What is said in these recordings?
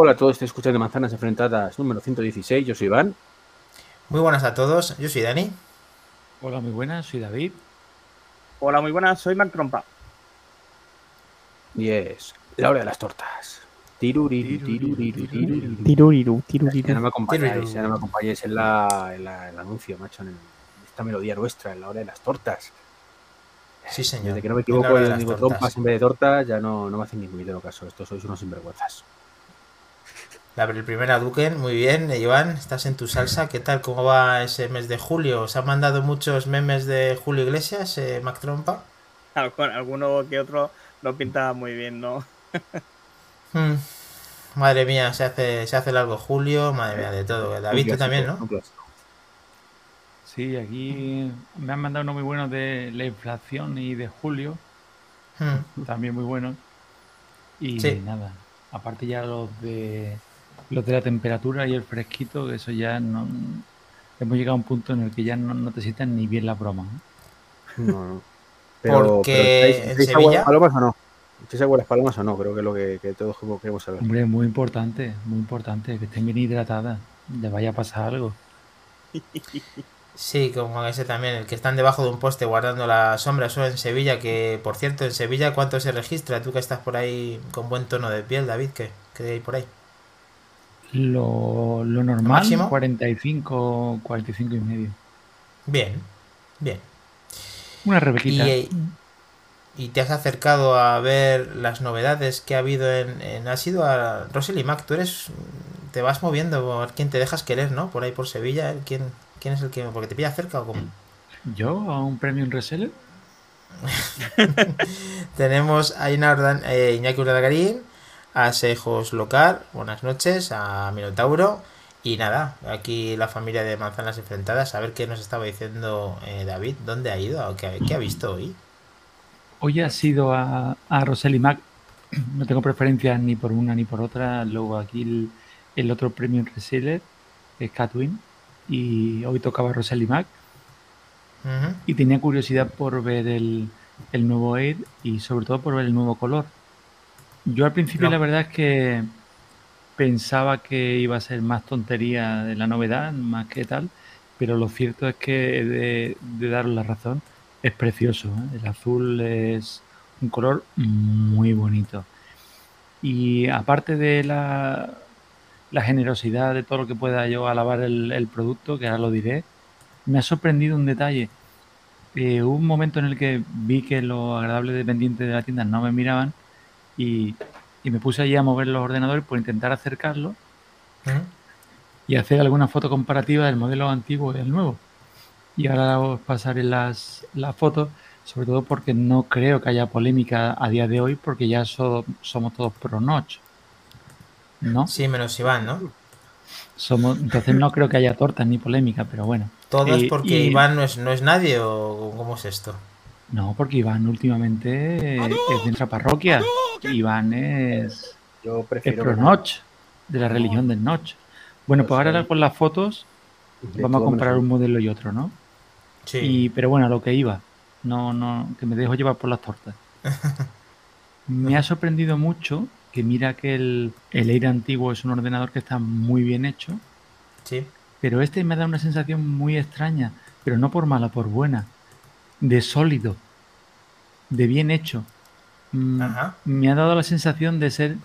Hola a todos, estoy escuchando Manzanas Enfrentadas número 116, yo soy Iván. Muy buenas a todos, yo soy Dani. Hola, muy buenas, soy David. Hola, muy buenas, soy Mark Trompa. Y es la hora de las tortas. Tiruriru, tiruriru, tiruriru. Tiruriru, tiruriru. Ya no me acompañáis, ya no me acompañáis en, la, en, la- en el anuncio, macho, en, el- en esta melodía nuestra, en la hora de las tortas. Sí, señor. Desde que no me En la equivoco hora de y las digo tortas. trompas en vez de tortas, ya no, no me hacen ni puñetero caso. Estos sois unos sinvergüenzas. La el primera Duken, muy bien, Iván, estás en tu salsa. ¿Qué tal? ¿Cómo va ese mes de julio? ¿Os han mandado muchos memes de Julio Iglesias, eh, Mac Trompa? Alguno que otro lo pinta muy bien, ¿no? Hmm. Madre mía, se hace, se hace largo julio, madre mía, de todo. David, tú también, ¿no? Sí, aquí me han mandado uno muy bueno de la inflación y de julio, Hmm. también muy bueno. Y Sí. nada, aparte ya los de los de la temperatura y el fresquito, que eso ya no hemos llegado a un punto en el que ya no, no te sientan ni bien la broma. ¿eh? No, no. Porque ¿estáis- en Sevilla- palomas o no? ¿Estáis aguas palomas o no? Creo que es lo que, que todos queremos saber. Hombre, muy importante, muy importante, que estén bien hidratadas, le vaya a pasar algo. Sí, como ese también, el que están debajo de un poste guardando la sombra, eso en Sevilla, que por cierto, en Sevilla, ¿cuánto se registra? Tú que estás por ahí con buen tono de piel, David, ¿qué, qué hay por ahí? Lo, lo normal, máximo? 45, 45 y medio. Bien, bien. Una rebequita. Y, y te has acercado a ver las novedades que ha habido en... en has ido a Rosely Mac, tú eres... Te vas moviendo a ver quién te dejas querer, ¿no? Por ahí por Sevilla, ¿eh? ¿quién, quién es el que... Porque te pilla cerca o cómo? ¿Yo a un premium reseller? Tenemos a eh, Iñaki Urdagarín, a Sejos Locar, buenas noches, a Minotauro. Y nada, aquí la familia de Manzanas Enfrentadas, a ver qué nos estaba diciendo eh, David, ¿dónde ha ido? ¿Qué, qué ha visto hoy? Hoy ha sido a, a Rosely Mac. No tengo preferencias ni por una ni por otra. Luego aquí el, el otro premium reseller es Catwin. Y hoy tocaba Rosely Mac. Ujú. Y tenía curiosidad por ver el, el nuevo Air y sobre todo por ver el nuevo color. Yo al principio No. la verdad es que pensaba que iba a ser más tontería de la novedad, más que tal, pero lo cierto es que de, de daros la razón, es precioso. ¿eh? El azul es un color muy bonito. Y aparte de la, la generosidad de todo lo que pueda yo alabar el, el producto, que ahora lo diré, me ha sorprendido un detalle. Eh, hubo un momento en el que vi que los agradables dependientes de la tienda no me miraban y, y me puse allí a mover los ordenadores por intentar acercarlos Ujú. y hacer alguna foto comparativa del modelo antiguo y del nuevo. Y ahora os pasaré las, las fotos, sobre todo porque no creo que haya polémica a día de hoy, porque ya so- somos todos pro notch. ¿No? Sí, menos Iván, ¿no? Somos, entonces no creo que haya tortas ni polémica, pero bueno. Todos Y- porque y- Iván no es, no es nadie o cómo es esto. No, porque Iván últimamente es de nuestra parroquia. Iván es, Yo es prefiero. pro Notch, de la religión del Notch. Bueno, pues ahora con las fotos de vamos a comparar un modelo y otro, ¿no? Sí. Y, pero bueno, a lo que iba. No, no, que me dejo llevar por las tortas. Me ha sorprendido mucho que mira que el, el Air antiguo es un ordenador que está muy bien hecho, Sí. pero este me da una sensación muy extraña, pero no por mala, por buena, de sólido, de bien hecho. Mm, Ajá. Me ha dado la sensación de ser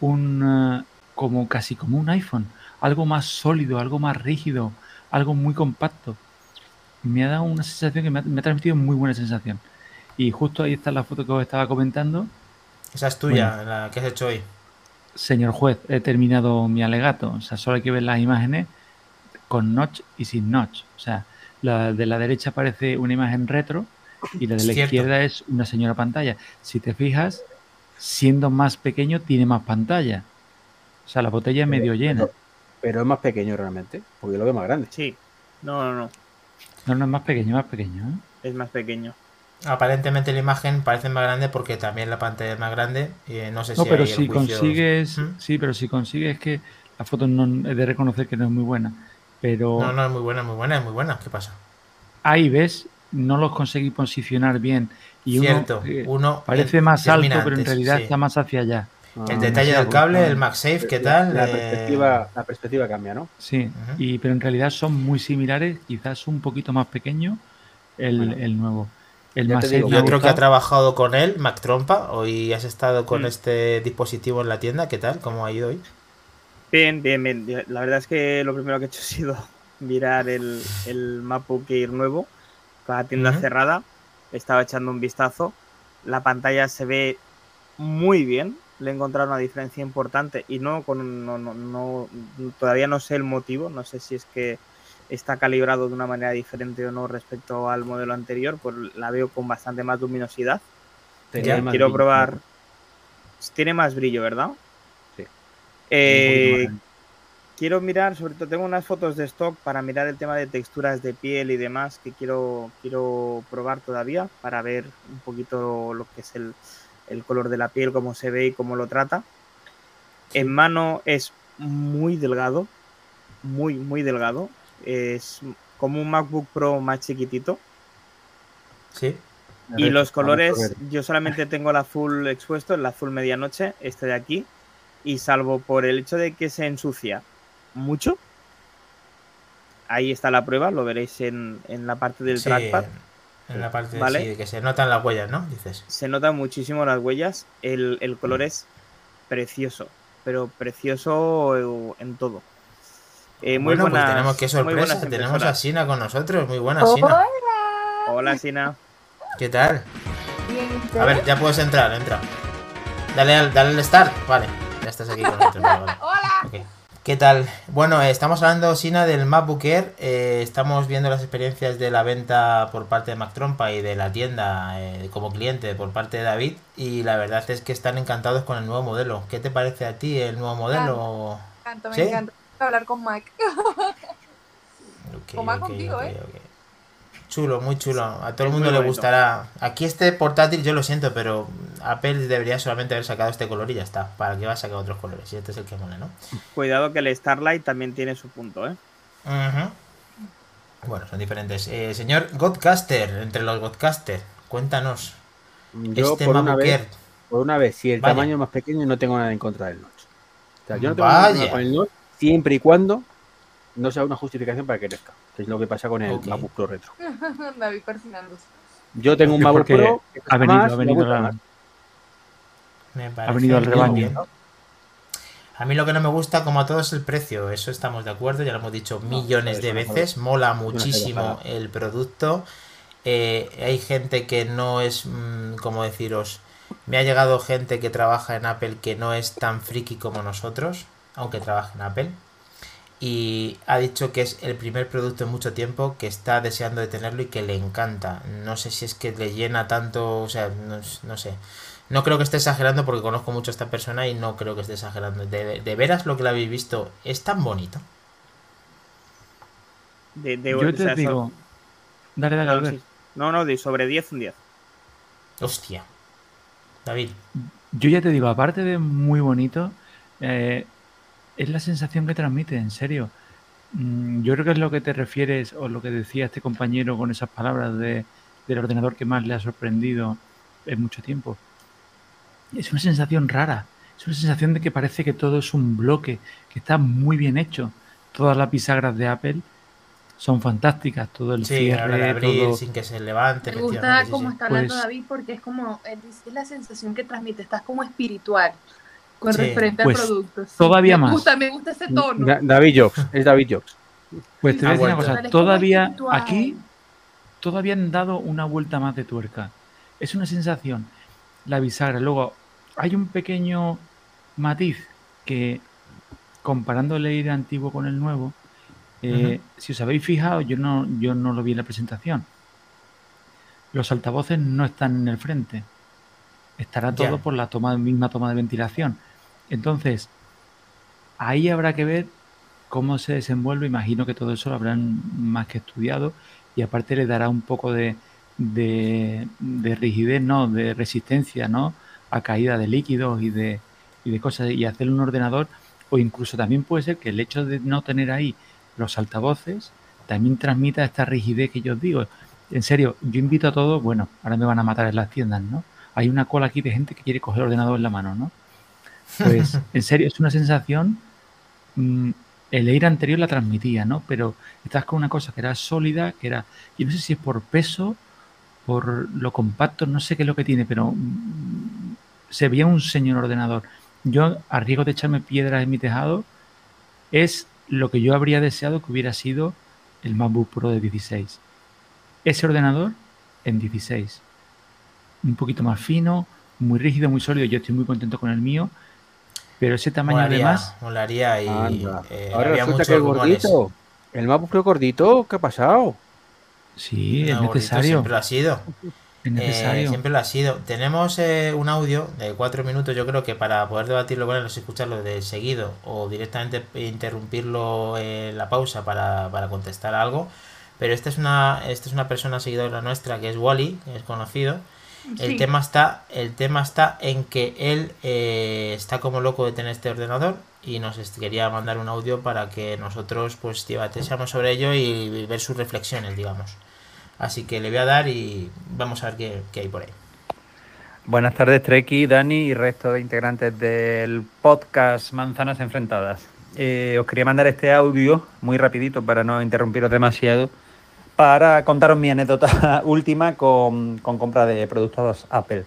un eh, como casi como un iPhone, algo más sólido, algo más rígido, algo muy compacto. Me ha dado una sensación que me ha, me ha transmitido muy buena sensación. Y justo ahí está la foto que os estaba comentando. Esa es tuya, la que has hecho hoy. Señor juez, he terminado mi alegato. O sea, solo hay que ver las imágenes con notch y sin notch. O sea, la de la derecha parece una imagen retro y la de la Cierto. izquierda es una señora pantalla. Si te fijas, siendo más pequeño tiene más pantalla. O sea, la botella es medio llena. Pero, pero es más pequeño realmente, porque yo lo veo más grande. Sí. No, no, no. No, no es más pequeño, más pequeño. ¿eh? Es más pequeño. Aparentemente la imagen parece más grande porque también la pantalla es más grande. Y eh, no sé No, si pero hay si consigues, ¿Mm? sí, pero si consigues que la foto no es de reconocer que no es muy buena, pero No, no, es muy buena, es muy buena, es muy buena. ¿Qué pasa? ahí ves, no los conseguí posicionar bien y Cierto, uno eh, uno parece eh, más alto, pero en realidad sí. está más hacia allá. El Ah, detalle del cable, el MagSafe, ¿qué tal? La, Eh, perspectiva, la perspectiva cambia, ¿no? Sí, y, pero en realidad son muy similares, quizás un poquito más pequeño el, Bueno. el nuevo. El digo, me Y otro que ha trabajado con él, Mac Trompa, hoy has estado con Mm. este dispositivo en la tienda, ¿qué tal? ¿Cómo ha ido hoy? Bien, bien, bien. La verdad es que lo primero que he hecho ha sido mirar el, el MacBook Air nuevo con la tienda Ujú. cerrada. Estaba echando un vistazo. La pantalla se ve muy bien. Le he encontrado una diferencia importante y no con no, no, no- todavía no sé el motivo. No sé si es que está calibrado de una manera diferente o no respecto al modelo anterior. Pues la veo con bastante más luminosidad. Tenía Ya, más Quiero brillo, probar. Tiene más brillo, ¿verdad? Eh, quiero mirar, sobre todo tengo unas fotos de stock para mirar el tema de texturas de piel y demás que quiero, quiero probar todavía para ver un poquito lo que es el, el color de la piel, cómo se ve y cómo lo trata. En mano es muy delgado, muy, muy delgado. Es como un MacBook Pro más chiquitito. Sí. Y los colores, yo solamente tengo el azul expuesto, el azul medianoche, este de aquí. Y salvo por el hecho de que se ensucia mucho, ahí está la prueba, lo veréis en, en la parte del Sí, trackpad. En la parte Vale. sí, que se notan las huellas, ¿no? Dices. Se notan muchísimo las huellas. El, el color es precioso, pero precioso en todo. Eh, muy bueno, buenas, pues tenemos que sorpresa. Tenemos a. Sina con nosotros. Muy buena, Sina. Hola, Sina. ¿Qué tal? Bien, A ver, ya puedes entrar, entra. Dale al, dale al start. Vale, estás aquí con nosotros. vale, vale. Hola. Ok. ¿Qué tal? Bueno, eh, estamos hablando, Sina, del MacBook Air. Eh, estamos viendo las experiencias de la venta por parte de Mac Trompa y de la tienda eh, como cliente por parte de David. Y la verdad es que están encantados con el nuevo modelo. ¿Qué te parece a ti el nuevo modelo? Me encanta, me ¿Sí? encanta hablar con Mike. Ok, Como va ok, contigo, ¿eh? Chulo, muy chulo. A todo el mundo le gustará. Aquí este portátil, yo lo siento, pero Apple debería solamente haber sacado este color y ya está. ¿Para qué va a sacar otros colores? Y este es el que mola, ¿no? Cuidado que el Starlight también tiene su punto, ¿eh? Ujú. Bueno, son diferentes. Eh, señor Godcaster, entre los Godcaster, cuéntanos. Yo, este por una, vez, por una vez, si el Vaya. tamaño es más pequeño, no tengo nada en contra del notch. O sea, yo no tengo nada en Vaya. contra con el notch siempre y cuando no sea una justificación para que crezca, que es lo que pasa con el Ok. MacBook Pro Retro. David persinándose. Yo tengo un MacBook Pro que Ha venido, más, ha venido, la-. Me ha venido al parece rebaño. bien. A mí lo que no me gusta, como a todos, es el precio. Eso estamos de acuerdo, ya lo hemos dicho millones de no veces. Mola muchísimo el producto. Eh, hay gente que no es, mm, como deciros, me ha llegado gente que trabaja en Apple que no es tan friki como nosotros, aunque trabaja en Apple. Y ha dicho que es el primer producto en mucho tiempo que está deseando de tenerlo y que le encanta. No sé si es que le llena tanto, o sea, no, no sé. No creo que esté exagerando porque conozco mucho a esta persona y no creo que esté exagerando. De, de veras lo que la habéis visto es tan bonito. De, de- Yo o te sea, digo. Dale, dale, no, Albert. sí. no, no, de sobre 10 un 10. Hostia. David. Yo ya te digo, aparte de muy bonito, eh, es la sensación que transmite, en serio. Mm, Yo creo que es lo que te refieres o lo que decía este compañero con esas palabras de, del ordenador que más le ha sorprendido en mucho tiempo. Es una sensación rara, es una sensación de que parece que todo es un bloque, que está muy bien hecho. Todas las bisagras de Apple son fantásticas, todo el Sí, a la hora de abrir todo... sin que se levante. Me gusta cómo sí. está hablando Pues- David porque es como, es la sensación que transmite, estás como espiritual con Sí, referente pues, al producto. Sí, todavía me más. Gusta, me gusta ese tono. Da- David Jobs, es David Jobs. Pues te voy a Ha decir una cosa, todavía aquí todavía han dado una vuelta más de tuerca. Es una sensación, la bisagra. Luego, hay un pequeño matiz que, comparando el Air antiguo con el nuevo, eh, si os habéis fijado, yo no, yo no lo vi en la presentación. Los altavoces no están en el frente. Estará todo por la toma, misma toma de ventilación. Entonces, ahí habrá que ver cómo se desenvuelve. Imagino que todo eso lo habrán más que estudiado y aparte le dará un poco de, de, de rigidez, ¿no? De resistencia, ¿no? A caída de líquidos y de, cosas y hacer un ordenador o incluso también puede ser que el hecho de no tener ahí los altavoces también transmita esta rigidez que yo os digo. En serio, yo invito a todos, bueno, ahora me van a matar en las tiendas, ¿no? Hay una cola aquí de gente que quiere coger ordenador en la mano, ¿no? Pues en serio, es una sensación. mm, el Air anterior la transmitía, ¿no? Pero estás con una cosa que era sólida, que era. Y no sé si es por peso, por lo compacto, no sé qué es lo que tiene, pero mm, se veía un señor ordenador. Yo, a riesgo de echarme piedras en mi tejado, es lo que yo habría deseado que hubiera sido el MacBook Pro de 16. Ese ordenador en 16. Un poquito más fino, muy rígido, muy sólido. Yo estoy muy contento con el mío. Pero ese tamaño Molaría, además, molaría y eh, Ahora había resulta que el rumores. gordito, el MacBook Pro gordito, ¿qué ha pasado? sí, No, es necesario. Siempre lo ha sido. Es Eh, siempre lo ha sido. Tenemos eh, un audio de cuatro minutos, yo creo que para poder debatirlo con él, no sé, escucharlo de seguido o directamente interrumpirlo en la pausa para, para contestar algo. Pero esta es una, esta es una persona seguidora nuestra que es Wally, que es conocido. El Sí. tema está, el tema está en que él eh, está como loco de tener este ordenador y nos quería mandar un audio para que nosotros pues debatésemos sobre ello y ver sus reflexiones, digamos. Así que le voy a dar y vamos a ver qué, qué hay por ahí. Buenas tardes, Treki, Dani y resto de integrantes del podcast Manzanas Enfrentadas. Eh, os quería mandar este audio muy rapidito para no interrumpiros demasiado para contaros mi anécdota última con, con compra de productos Apple.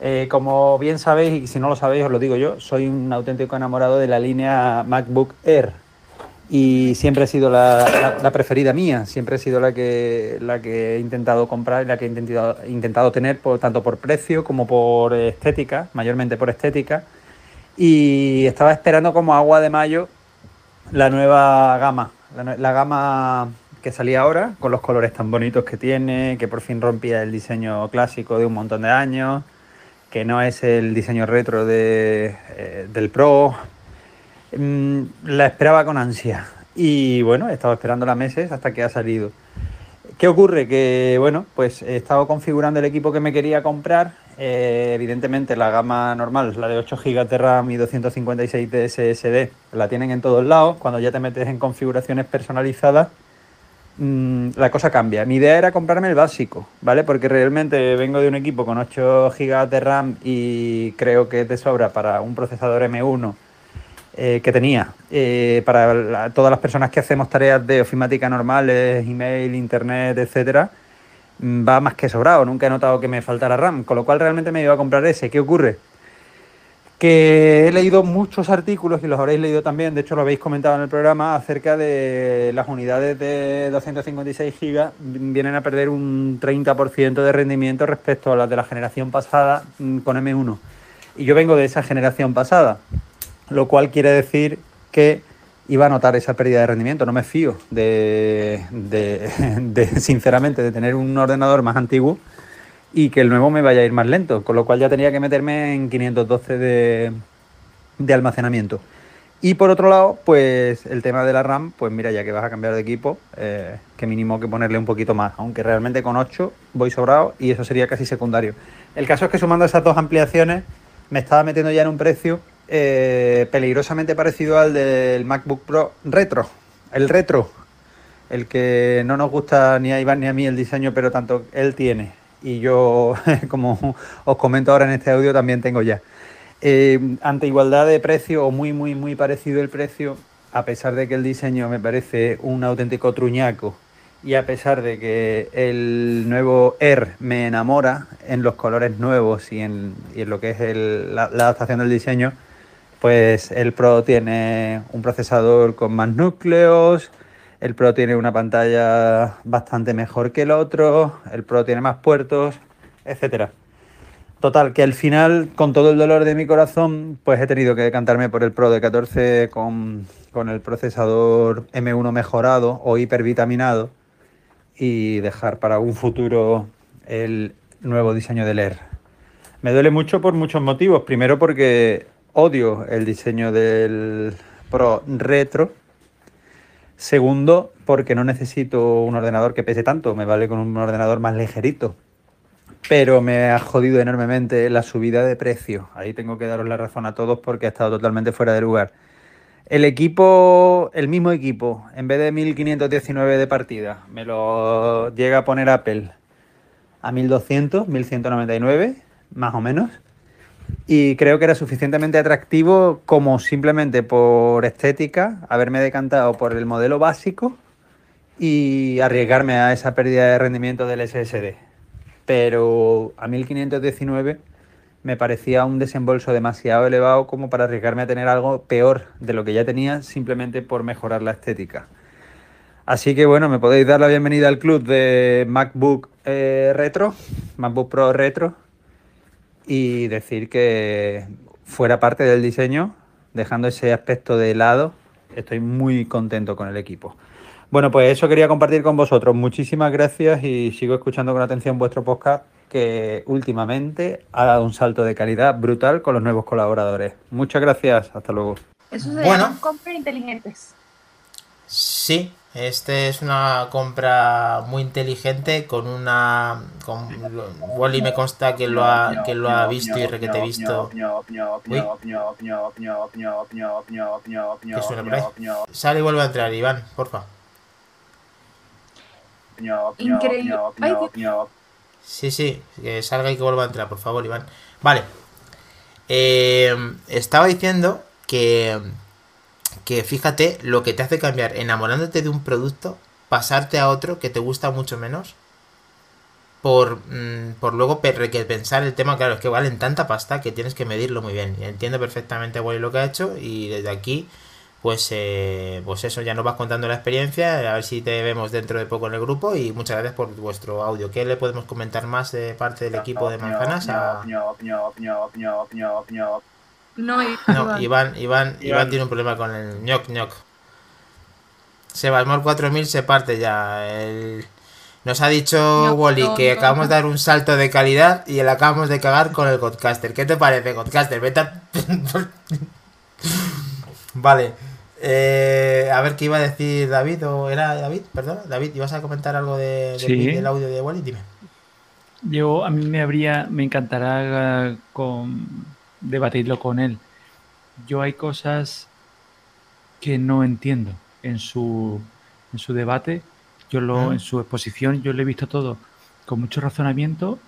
Eh, como bien sabéis, y si no lo sabéis os lo digo yo, soy un auténtico enamorado de la línea MacBook Air y siempre ha sido la, la- la preferida mía, siempre ha sido la que, la que he intentado comprar y la que he intentado, intentado tener por, tanto por precio como por estética, mayormente por estética. Y estaba esperando como agua de mayo la nueva gama, la, la gama que salía ahora, con los colores tan bonitos que tiene, que por fin rompía el diseño clásico de un montón de años, que no es el diseño retro de, eh, del Pro, Mm, la esperaba con ansia. Y bueno, he estado esperándola meses hasta que ha salido. ¿Qué ocurre? Que bueno, pues he estado configurando el equipo que me quería comprar. Eh, evidentemente la gama normal, la de 8 GB de RAM y 256 de SSD, la tienen en todos lados. Cuando ya te metes en configuraciones personalizadas, mm, la cosa cambia. Mi idea era comprarme el básico, ¿vale? Porque realmente vengo de un equipo con 8 GB de RAM y creo que de sobra para un procesador M1 eh, que tenía eh, para todas las personas que hacemos tareas de ofimática normales, email, internet, etcétera, mm, va más que sobrado. Nunca he notado que me faltara RAM, con lo cual realmente me iba a comprar ese. ¿Qué ocurre? Que he leído muchos artículos y los habréis leído también, de hecho lo habéis comentado en el programa, acerca de las unidades de 256 GB vienen a perder un 30% de rendimiento respecto a las de la generación pasada mm, con M1. Y yo vengo de esa generación pasada lo cual quiere decir que iba a notar esa pérdida de rendimiento. No me fío de, de- sinceramente, de tener un ordenador más antiguo y que el nuevo me vaya a ir más lento, con lo cual ya tenía que meterme en 512 de, de almacenamiento. Y por otro lado, pues el tema de la RAM, pues mira, ya que vas a cambiar de equipo, eh, que mínimo que ponerle un poquito más, aunque realmente con 8 voy sobrado y eso sería casi secundario. El caso es que sumando esas dos ampliaciones, me estaba metiendo ya en un precio eh, peligrosamente parecido al del MacBook Pro retro, el retro, el que no nos gusta ni a Iván ni a mí el diseño, pero tanto él tiene y yo, como os comento ahora en este audio, también tengo ya. Eh, ante igualdad de precio o muy, muy, muy parecido el precio, a pesar de que el diseño me parece un auténtico truñaco y a pesar de que el nuevo Air me enamora en los colores nuevos y en, y en lo que es el- la, la adaptación del diseño, pues el Pro tiene un procesador con más núcleos, el Pro tiene una pantalla bastante mejor que el otro, el Pro tiene más puertos, etcétera. Total, que al final, con todo el dolor de mi corazón, pues he tenido que decantarme por el Pro de 14 con, con el procesador M1 mejorado o hipervitaminado y dejar para un futuro el nuevo diseño del Air. Me duele mucho por muchos motivos. Primero porque odio el diseño del Pro retro. Segundo, porque no necesito un ordenador que pese tanto, me vale con un ordenador más ligerito. Pero me ha jodido enormemente la subida de precio. Ahí tengo que daros la razón a todos porque ha estado totalmente fuera de lugar. El equipo, el mismo equipo, en vez de 1519 de partida, me lo llega a poner Apple a 1200, 1199, más o menos. Y creo que era suficientemente atractivo como simplemente por estética, haberme decantado por el modelo básico y arriesgarme a esa pérdida de rendimiento del SSD. Pero a 1519 me parecía un desembolso demasiado elevado como para arriesgarme a tener algo peor de lo que ya tenía simplemente por mejorar la estética. Así que bueno, me podéis dar la bienvenida al club de MacBook eh, Retro, MacBook Pro Retro, y decir que fuera parte del diseño, dejando ese aspecto de lado, estoy muy contento con el equipo. Bueno, pues eso quería compartir con vosotros. Muchísimas gracias y sigo escuchando con atención vuestro podcast que últimamente ha dado un salto de calidad brutal con los nuevos colaboradores. Muchas gracias, hasta luego. Eso se Bueno. llaman compras inteligentes. Sí, este es una compra muy inteligente con una... Con, Wally me consta que lo ha, que lo ha visto y requete visto. Uy. ¿Qué suena por ahí? Sale y vuelve a entrar, Iván, porfa. Increíble. Sí, sí, que salga y que vuelva a entrar, por favor, Iván. Vale. Eh, estaba diciendo que, que fíjate lo que te hace cambiar enamorándote de un producto, pasarte a otro que te gusta mucho menos, por, mm, por luego pensar el tema, claro, es que valen tanta pasta que tienes que medirlo muy bien. Entiendo perfectamente Wally lo que ha hecho y desde aquí, pues, eh, pues eso, ya nos vas contando la experiencia, a ver si te vemos dentro de poco en el grupo y muchas gracias por vuestro audio. ¿Qué le podemos comentar más de parte del equipo de Manzanas? A... No, Iván, Iván, Iván tiene un problema con el ñoc ñoc. Sebasmor 4000 se parte ya. El- Nos ha dicho Wally que acabamos de dar un salto de calidad y le acabamos de cagar con el Godcaster. ¿Qué te parece, Godcaster? Vete a- Vale. Eh, a ver qué iba a decir David, o era David, perdón. David, ¿ibas a comentar algo de, del, Sí. del audio de Wally? Dime. Yo a mí me habría, me encantará con, debatirlo con él. Yo hay cosas que no entiendo en su, en su debate. Yo lo, Mm. en su exposición, yo lo he visto todo con mucho razonamiento,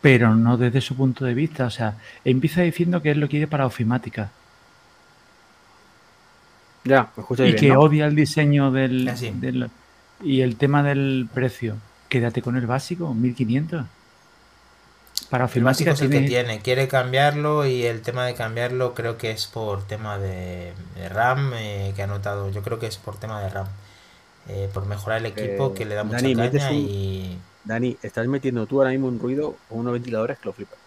pero no desde su punto de vista. O sea, empieza diciendo que él lo quiere para ofimática Ya, escucháis y bien, que ¿no? odia el diseño del, Ah, del- y el tema del precio. Quédate con el básico, 1500. Para es el que tiene- quiere cambiarlo y el tema de cambiarlo creo que es por tema de, de RAM eh, que ha notado, yo creo que es por tema de RAM, eh, por mejorar el equipo Eh, que le da mucha Dani, metes caña un- y... Dani, estás metiendo tú ahora mismo un ruido con unos ventiladores que lo flipas.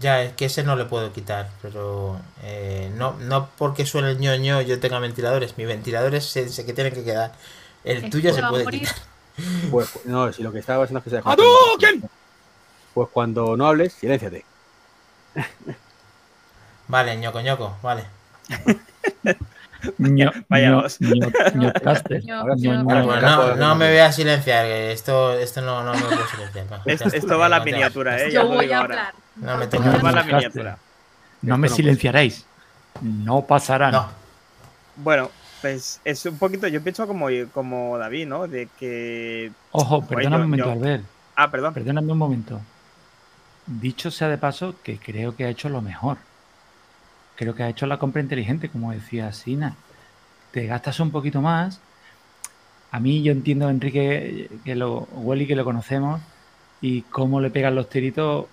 Ya, es que ese no le puedo quitar, pero eh, no, no porque suene el ñoño yo tenga ventiladores, mis ventiladores se, se que tienen que quedar, el Es tuyo que se puede morir. quitar. Pues no, si lo que estaba haciendo es que se dejó. ¡Hadouken! Pues cuando no hables, silénciate. Vale, ñoco ñoco, vale. ño, Vaya Pues capo no, no me voy a silenciar, esto, esto no, no me puedo silenciar. va, ya Esto, esto va a la miniatura, ¿eh? Yo voy a ahora. hablar. No me Esto tengo va a la miniatura. No me silenciaréis. No pasarán. No, Bueno, pues es un poquito, yo pienso como, como David, ¿no? De que... Ojo, Joder, perdona yo- un momento, yo- Albert. Ah, perdón. Perdóname un momento. Dicho sea de paso, que creo que ha hecho lo mejor. Creo que ha hecho la compra inteligente, como decía Sina. Te gastas un poquito más. A mí yo entiendo Enrique, que lo, Wally, que lo conocemos, y cómo le pegan los tiritos,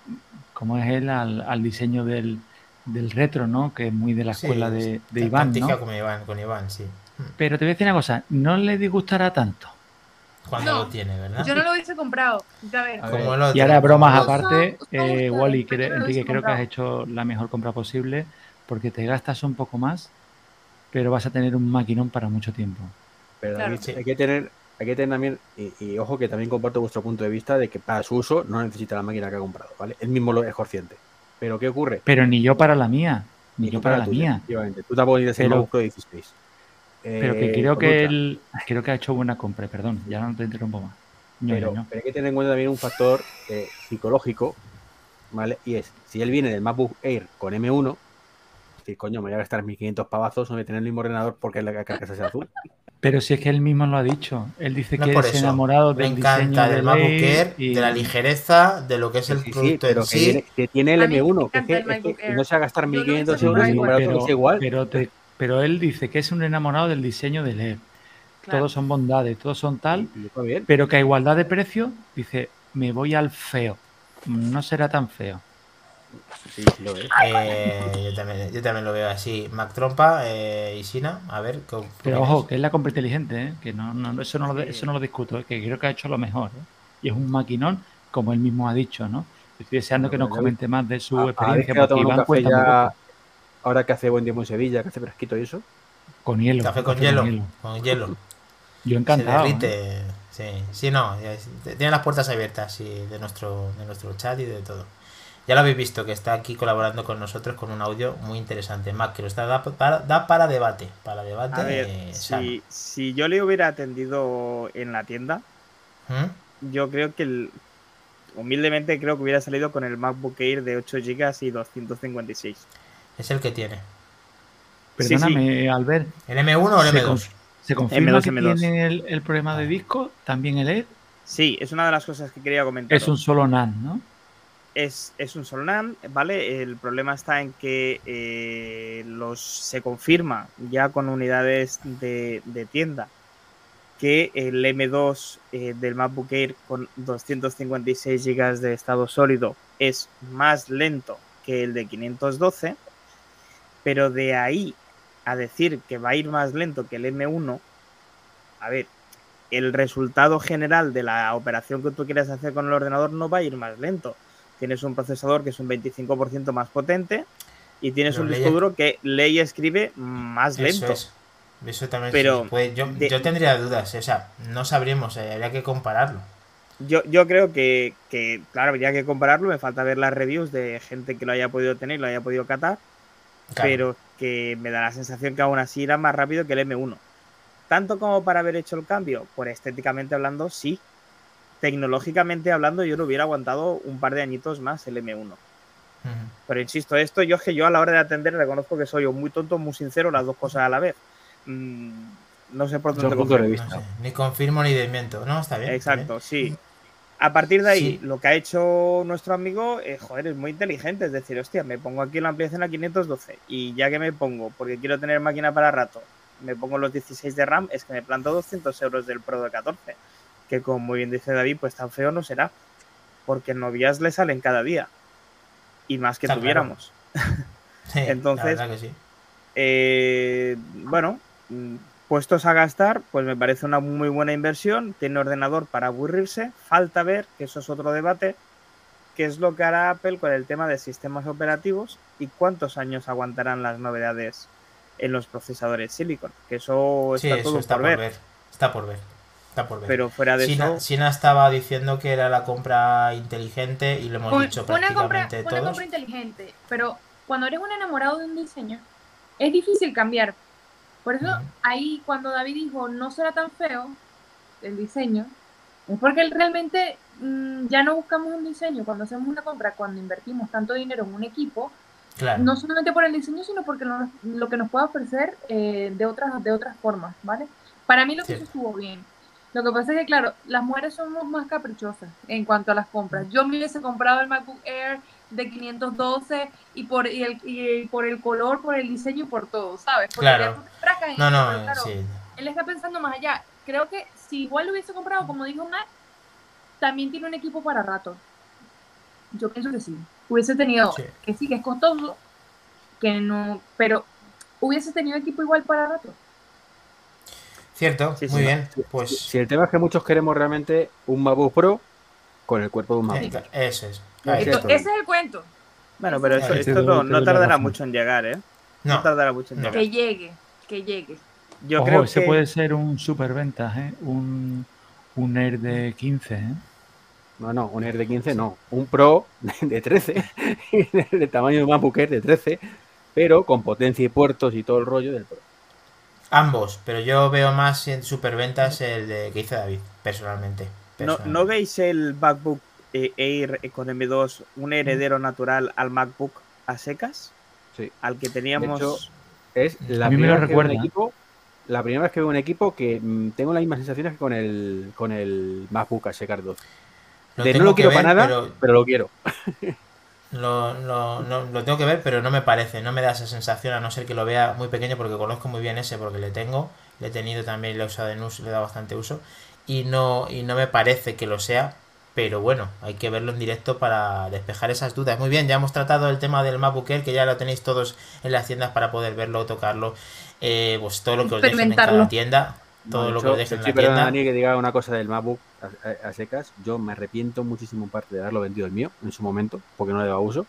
como es él, al, al diseño del, del retro, ¿no? Que es muy de la escuela de, sí, de Iván, ¿no? con Iván, con Iván, sí. Pero te voy a decir una cosa, no le disgustará tanto. Cuando No, lo tiene, ¿verdad? Yo no lo hubiese comprado. Ya ver. Y ahora bromas aparte, eh, Wally, Enrique, creo que has hecho la mejor compra posible porque te gastas un poco más, pero vas a tener un maquinón para mucho tiempo. Pero Claro. David, Sí. hay que tener, hay que tener también, y, y ojo que también comparto vuestro punto de vista de que para su uso no necesita la máquina que ha comprado, ¿vale? Él mismo lo es consciente. Pero ¿qué ocurre? Pero ni yo para la mía, ni yo para la tuya, mía. efectivamente. Tú tampoco necesitas el Pero- MacBook Pro 16. Pero que Eh, creo que otra. él, creo que ha hecho buena compra, perdón, ya no te interrumpo más. Pero, pero hay que tener en cuenta también un factor eh, psicológico, ¿vale? Y es, si él viene del MacBook Air con M1, decir, coño, me voy a gastar 1500 pavazos, no voy a tener el mismo ordenador porque la carcasa sea azul. Pero si es que él mismo lo ha dicho. Él dice No que es enamorado Me del encanta diseño del de MacBook Air, y- de la ligereza, de lo que es el Sí, sí, producto pero en que sí. tiene, que tiene el A mí me M1, que, es encanta que, el es que no se va a gastar Yo lo 1.500 uso en euros y mi comprar otro que pero, sea igual. pero, te- pero él dice que es un enamorado del diseño de LED. Claro. Todos son bondades, todos son tal, pero que a igualdad de precio dice, me voy al feo. No será tan feo. Sí, lo es. Eh, yo, también, yo también lo veo así. Mac Trompa eh, y Sina, a ver. ¿qué Pero ojo, que es la compra inteligente, ¿eh? que no, no, eso, no lo, eso no lo discuto, ¿eh? que creo que ha hecho lo mejor. ¿eh? Y es un maquinón, como él mismo ha dicho, ¿no? Estoy deseando que nos comente más de su A- experiencia, porque Iván ya. Ahora que hace buen tiempo en Sevilla, que hace fresquito y eso. Con hielo. Café con café hielo. Con hielo. Yo Se encantado. ¿eh? derrite. Sí, sí, no. Tiene las puertas abiertas sí, de, nuestro, de nuestro chat y de todo. Ya lo habéis visto, que está aquí colaborando con nosotros con un audio muy interesante. Mac, que lo está, da, para, da para debate. Para debate. A ver, eh, si, si yo le hubiera atendido en la tienda, ¿Mm? yo creo que el, humildemente creo que hubiera salido con el MacBook Air de 8 GB y 256. Es el que tiene. Sí, sí. Perdóname, Albert. ¿El M1 o el ¿Se, M2? conf- se confirma M2, que M2. tiene el, el problema de disco? ¿También el LED? Sí, es una de las cosas que quería comentar. Es un solo NAND, ¿no? es, es un solo NAND, ¿vale? El problema está en que eh, los se confirma ya con unidades de, de tienda que el M2 eh, del MacBook Air con 256 GB de estado sólido es más lento que el de 512, pero de ahí a decir que va a ir más lento que el M1, a ver, el resultado general de la operación que tú quieres hacer con el ordenador no va a ir más lento tienes un procesador que es un 25% más potente y tienes Pero un disco duro que lee y escribe más lento. Eso es. Eso también Pero sí, pues yo, de- yo tendría dudas, o sea, no sabríamos, eh, habría que compararlo. Yo, yo creo que, que, claro, habría que compararlo. Me falta ver las reviews de gente que lo haya podido tener y lo haya podido catar, Claro. pero que me da la sensación que aún así irá más rápido que el M1. Tanto como para haber hecho el cambio, por estéticamente hablando, sí. Tecnológicamente hablando, yo lo hubiera aguantado un par de añitos más el M1. Ujú. Pero insisto, esto yo es que yo a la hora de atender reconozco que soy muy tonto muy sincero, las dos cosas a la vez. Mm, no sé por dónde. No sé, ni confirmo ni desmiento. No, está bien. está Exacto, sí. A partir de ahí, Sí. lo que ha hecho nuestro amigo, eh, joder, es muy inteligente. Es decir, hostia, me pongo aquí la ampliación a 512 y ya que me pongo, porque quiero tener máquina para rato, me pongo los 16 de RAM, es que me planto 200 euros del Pro de 14. Que como muy bien dice David, pues tan feo no será. Porque novias le salen cada día. Y más que claro. tuviéramos. Sí, Entonces- que sí. Eh, bueno, mm, puestos a gastar, pues me parece una muy buena inversión. Tiene ordenador para aburrirse. Falta ver, que eso es otro debate, qué es lo que hará Apple con el tema de sistemas operativos y cuántos años aguantarán las novedades en los procesadores Silicon. Que eso Sí, está eso todo está por por ver. ver. Está por ver. Está por ver. Pero fuera de Sina, eso, Sina estaba diciendo que era la compra inteligente y lo hemos dicho fue una compra, prácticamente fue una todos. compra inteligente, pero cuando eres un enamorado de un diseño, es difícil cambiar. Por eso ahí cuando David dijo no será tan feo el diseño, es porque él realmente mm, ya no buscamos un diseño cuando hacemos una compra, cuando invertimos tanto dinero en un equipo, Claro. no solamente por el diseño, sino porque lo, lo que nos puede ofrecer eh, de, otras, de otras formas, ¿vale? Para mí lo que Sí. hizo estuvo bien. Lo que pasa es que, claro, las mujeres somos más caprichosas en cuanto a las compras. Yo me hubiese comprado el MacBook Air de 512 y por, y el, y por el color, por el diseño y por todo, ¿sabes? Porque Claro. en No, no, pero claro, sí. él está pensando más allá. Creo que si igual lo hubiese comprado, como dijo Matt, también tiene un equipo para rato. Yo pienso que sí. Hubiese tenido, Sí. que sí, que es costoso, que no, pero hubiese tenido equipo igual para rato. Cierto, Sí, muy sí. bien. Pues Si el tema es que muchos queremos realmente un MacBook Pro con el cuerpo de un MacBook. eh, eso es. Esto- ese es el cuento. bueno, pero esto, Ahí esto no, no tardará mucho en llegar, ¿eh? No, No, tardará mucho en No. llegar. Que llegue, que llegue. Yo Ojo, creo ese que... puede ser un superventas, ¿eh? Un, un Air de 15, ¿eh? No, no, un Air de 15 no. Un Pro de 13, de tamaño de un MacBook Air de 13, pero con potencia y puertos y todo el rollo del Pro. Ambos, pero yo veo más en superventas el de que hizo David, personalmente. ¿No. ¿No veis el MacBook eh, Air con M2 un heredero natural al MacBook a secas? Sí. Al que teníamos... De hecho, Es la A mí me lo primera vez que veo un recuerda. equipo, la primera vez que veo un equipo que mm, tengo las mismas sensaciones que con el, con el MacBook 12. Lo De no tengo lo quiero ver, para nada, pero... pero- lo quiero. Lo, lo- no- lo tengo que ver, pero no me parece, no me da esa sensación, a no ser que lo vea muy pequeño, porque conozco muy bien ese, porque le tengo, le he tenido también, le he usado en uso, le he dado bastante uso, y no, y no me parece que lo sea, pero bueno, hay que verlo en directo para despejar esas dudas. Muy bien, ya hemos tratado el tema del MacBook Air, que ya lo tenéis todos en las tiendas para poder verlo, tocarlo, eh, pues todo lo que os dejen en cada tienda, todo lo que os dejen en la tienda. Dani, que diga una cosa del MacBook a, a- a secas. Yo me arrepiento muchísimo en parte de haberlo vendido el mío en su momento, porque no le daba uso.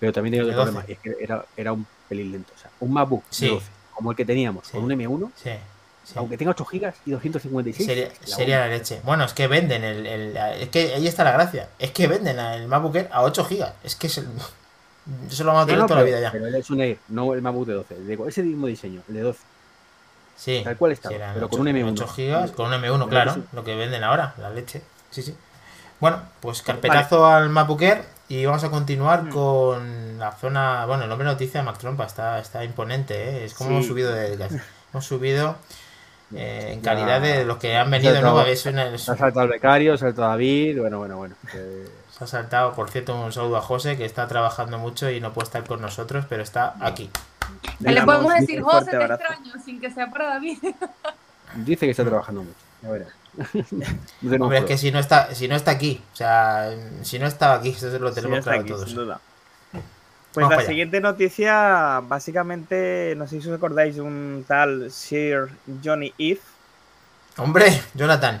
Pero también tenía otro de problema, 12. y es que era, era un pelín lento. O sea, un MacBook Sí. de 12, como el que teníamos, Sí. con un M1, Sí, sí. aunque tenga 8 GB y 256. Sería, la sería la leche. Bueno, es que venden el, el- Es que ahí está la gracia. Es que venden el MacBook Air a 8 GB. Es que es el. Eso lo vamos a No, tener no, toda la pero, vida ya. pero es un Air, no el MacBook de 12. Digo, ese mismo diseño, el de 12. Sí. tal cual sí, eran pero con ocho- un M1. 8 GB, con un M1, Pero claro. Lo que venden ahora, la leche. Sí, sí. Bueno, pues carpetazo al MacBook Air y vamos a continuar con la zona. Bueno, el nombre noticia de Mac Trompa está, está imponente, ¿eh? Es como Sí. hemos subido de. Hemos subido eh, en Ya. calidad de los que han venido, Saltado- ¿no? Es una- Se ha saltado el becario, se ha saltado David, bueno, bueno, bueno. que- Se ha saltado, por cierto, un saludo a José que está trabajando mucho y no puede estar con nosotros, pero está aquí. Le podemos vamos, decir, José, te abrazo. extraño, sin que sea para David. Dice que está trabajando mucho, ya verás. No Hombre, es que si no está, si no está aquí, o sea, si no estaba aquí, eso lo tenemos está claro aquí, todos. sin duda. Pues Vamos la siguiente noticia, básicamente, no sé si os acordáis de un tal Sir Johnny Eve, Hombre, Jonathan.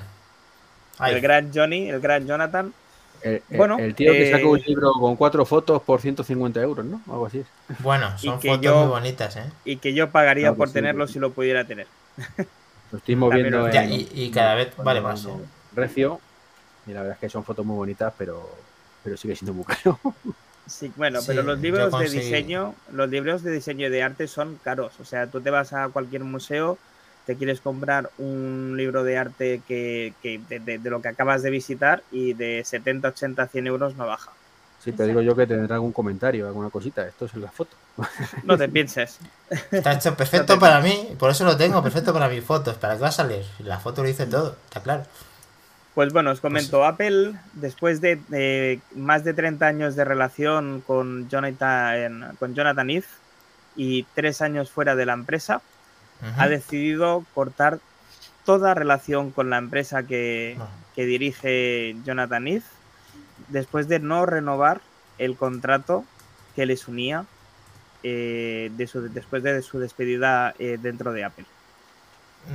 Ay, el gran Johnny, el gran Jonathan. El, el- Bueno, el tío que eh, saca un libro con cuatro fotos por 150 euros, ¿no? Algo así bueno, son que fotos yo- muy bonitas, ¿eh? y que yo pagaría Claro por sí, tenerlo sí. si lo pudiera tener. Lo estoy moviendo en, Ya, y, y cada vez vale más, ¿eh? Recio. Y la verdad es que son fotos muy bonitas, pero, pero sigue siendo muy caro. Sí, bueno, Sí, pero los libros de diseño, los libros de diseño y de arte son caros. O sea, tú te vas a cualquier museo, te quieres comprar un libro de arte que, que de, de- de lo que acabas de visitar y de 70, 80, 100 euros no baja. Sí, te digo yo que tendrá algún comentario, alguna cosita. Esto es en la foto. No te pienses. Está hecho perfecto para mí, por eso lo tengo, perfecto para mis fotos. ¿Para qué va a salir? La foto lo dice todo, está claro. Pues bueno, os comento, Apple, después de eh, más de 30 años de relación con Jonathan, con Jonathan Ive y tres años fuera de la empresa, ha decidido cortar toda relación con la empresa que, que dirige Jonathan Ive después de no renovar el contrato que les unía eh, de su- después de su despedida eh, dentro de Apple.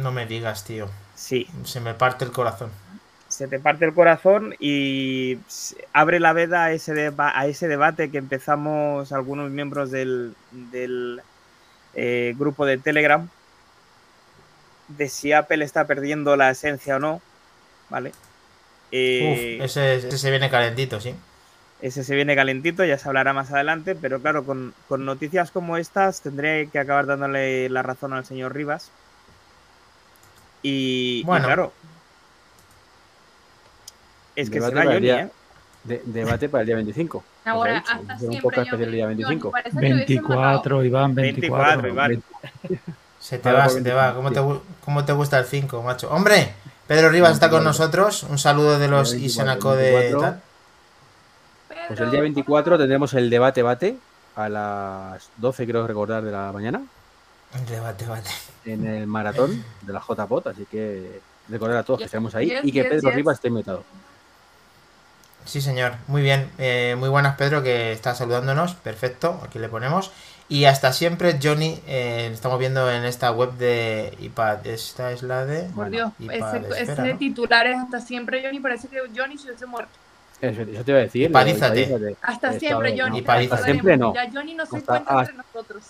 No me digas, tío. Sí, Se me parte el corazón. Se te parte el corazón y abre la veda a ese, deba- a ese debate que empezamos algunos miembros del, del, eh, grupo de Telegram de si Apple está perdiendo la esencia o no, ¿vale? Eh, Uf, ese, ese se viene calentito, sí. ese se viene calentito, ya se hablará más adelante, pero claro, con, con noticias como estas tendré que acabar dándole la razón al señor Rivas. Y, y Bueno. claro. Es que Debate el Johnny, día- ¿eh? De- debate para el día 25. Ahora, hasta un yo el día me- 25. parece que hubiesen matado. 24, Iván, 24. 24, Iván. Se te va, se te va. 25, ¿Cómo te, cómo te gusta el 5, macho? ¡Hombre! Pedro Rivas está con 24. nosotros. Un saludo de los 24, Isenaco de 24. tal. Pues el día 24 tendremos el debate bate a las 12, creo recordar, de la mañana Debate, debate. en el maratón de la JPOT. Así que recordar a todos que Yes, estaremos ahí yes, y que yes, Pedro yes. Rivas esté invitado. Sí, señor. Muy bien. Eh, muy buenas, Pedro, que está saludándonos. Perfecto. Aquí le ponemos. Y hasta siempre, Johnny. eh, estamos viendo en esta web de iPad. Esta es la de. Por Dios, ese, espera, ¿no? titular es hasta siempre Johnny. Parece que Johnny se hubiese muerto. Eso, eso te iba a decir. Ipadízate. ipadízate. Hasta siempre Johnny. Hasta siempre no. Ya Johnny no se Hasta- encuentra hasta- entre nosotros.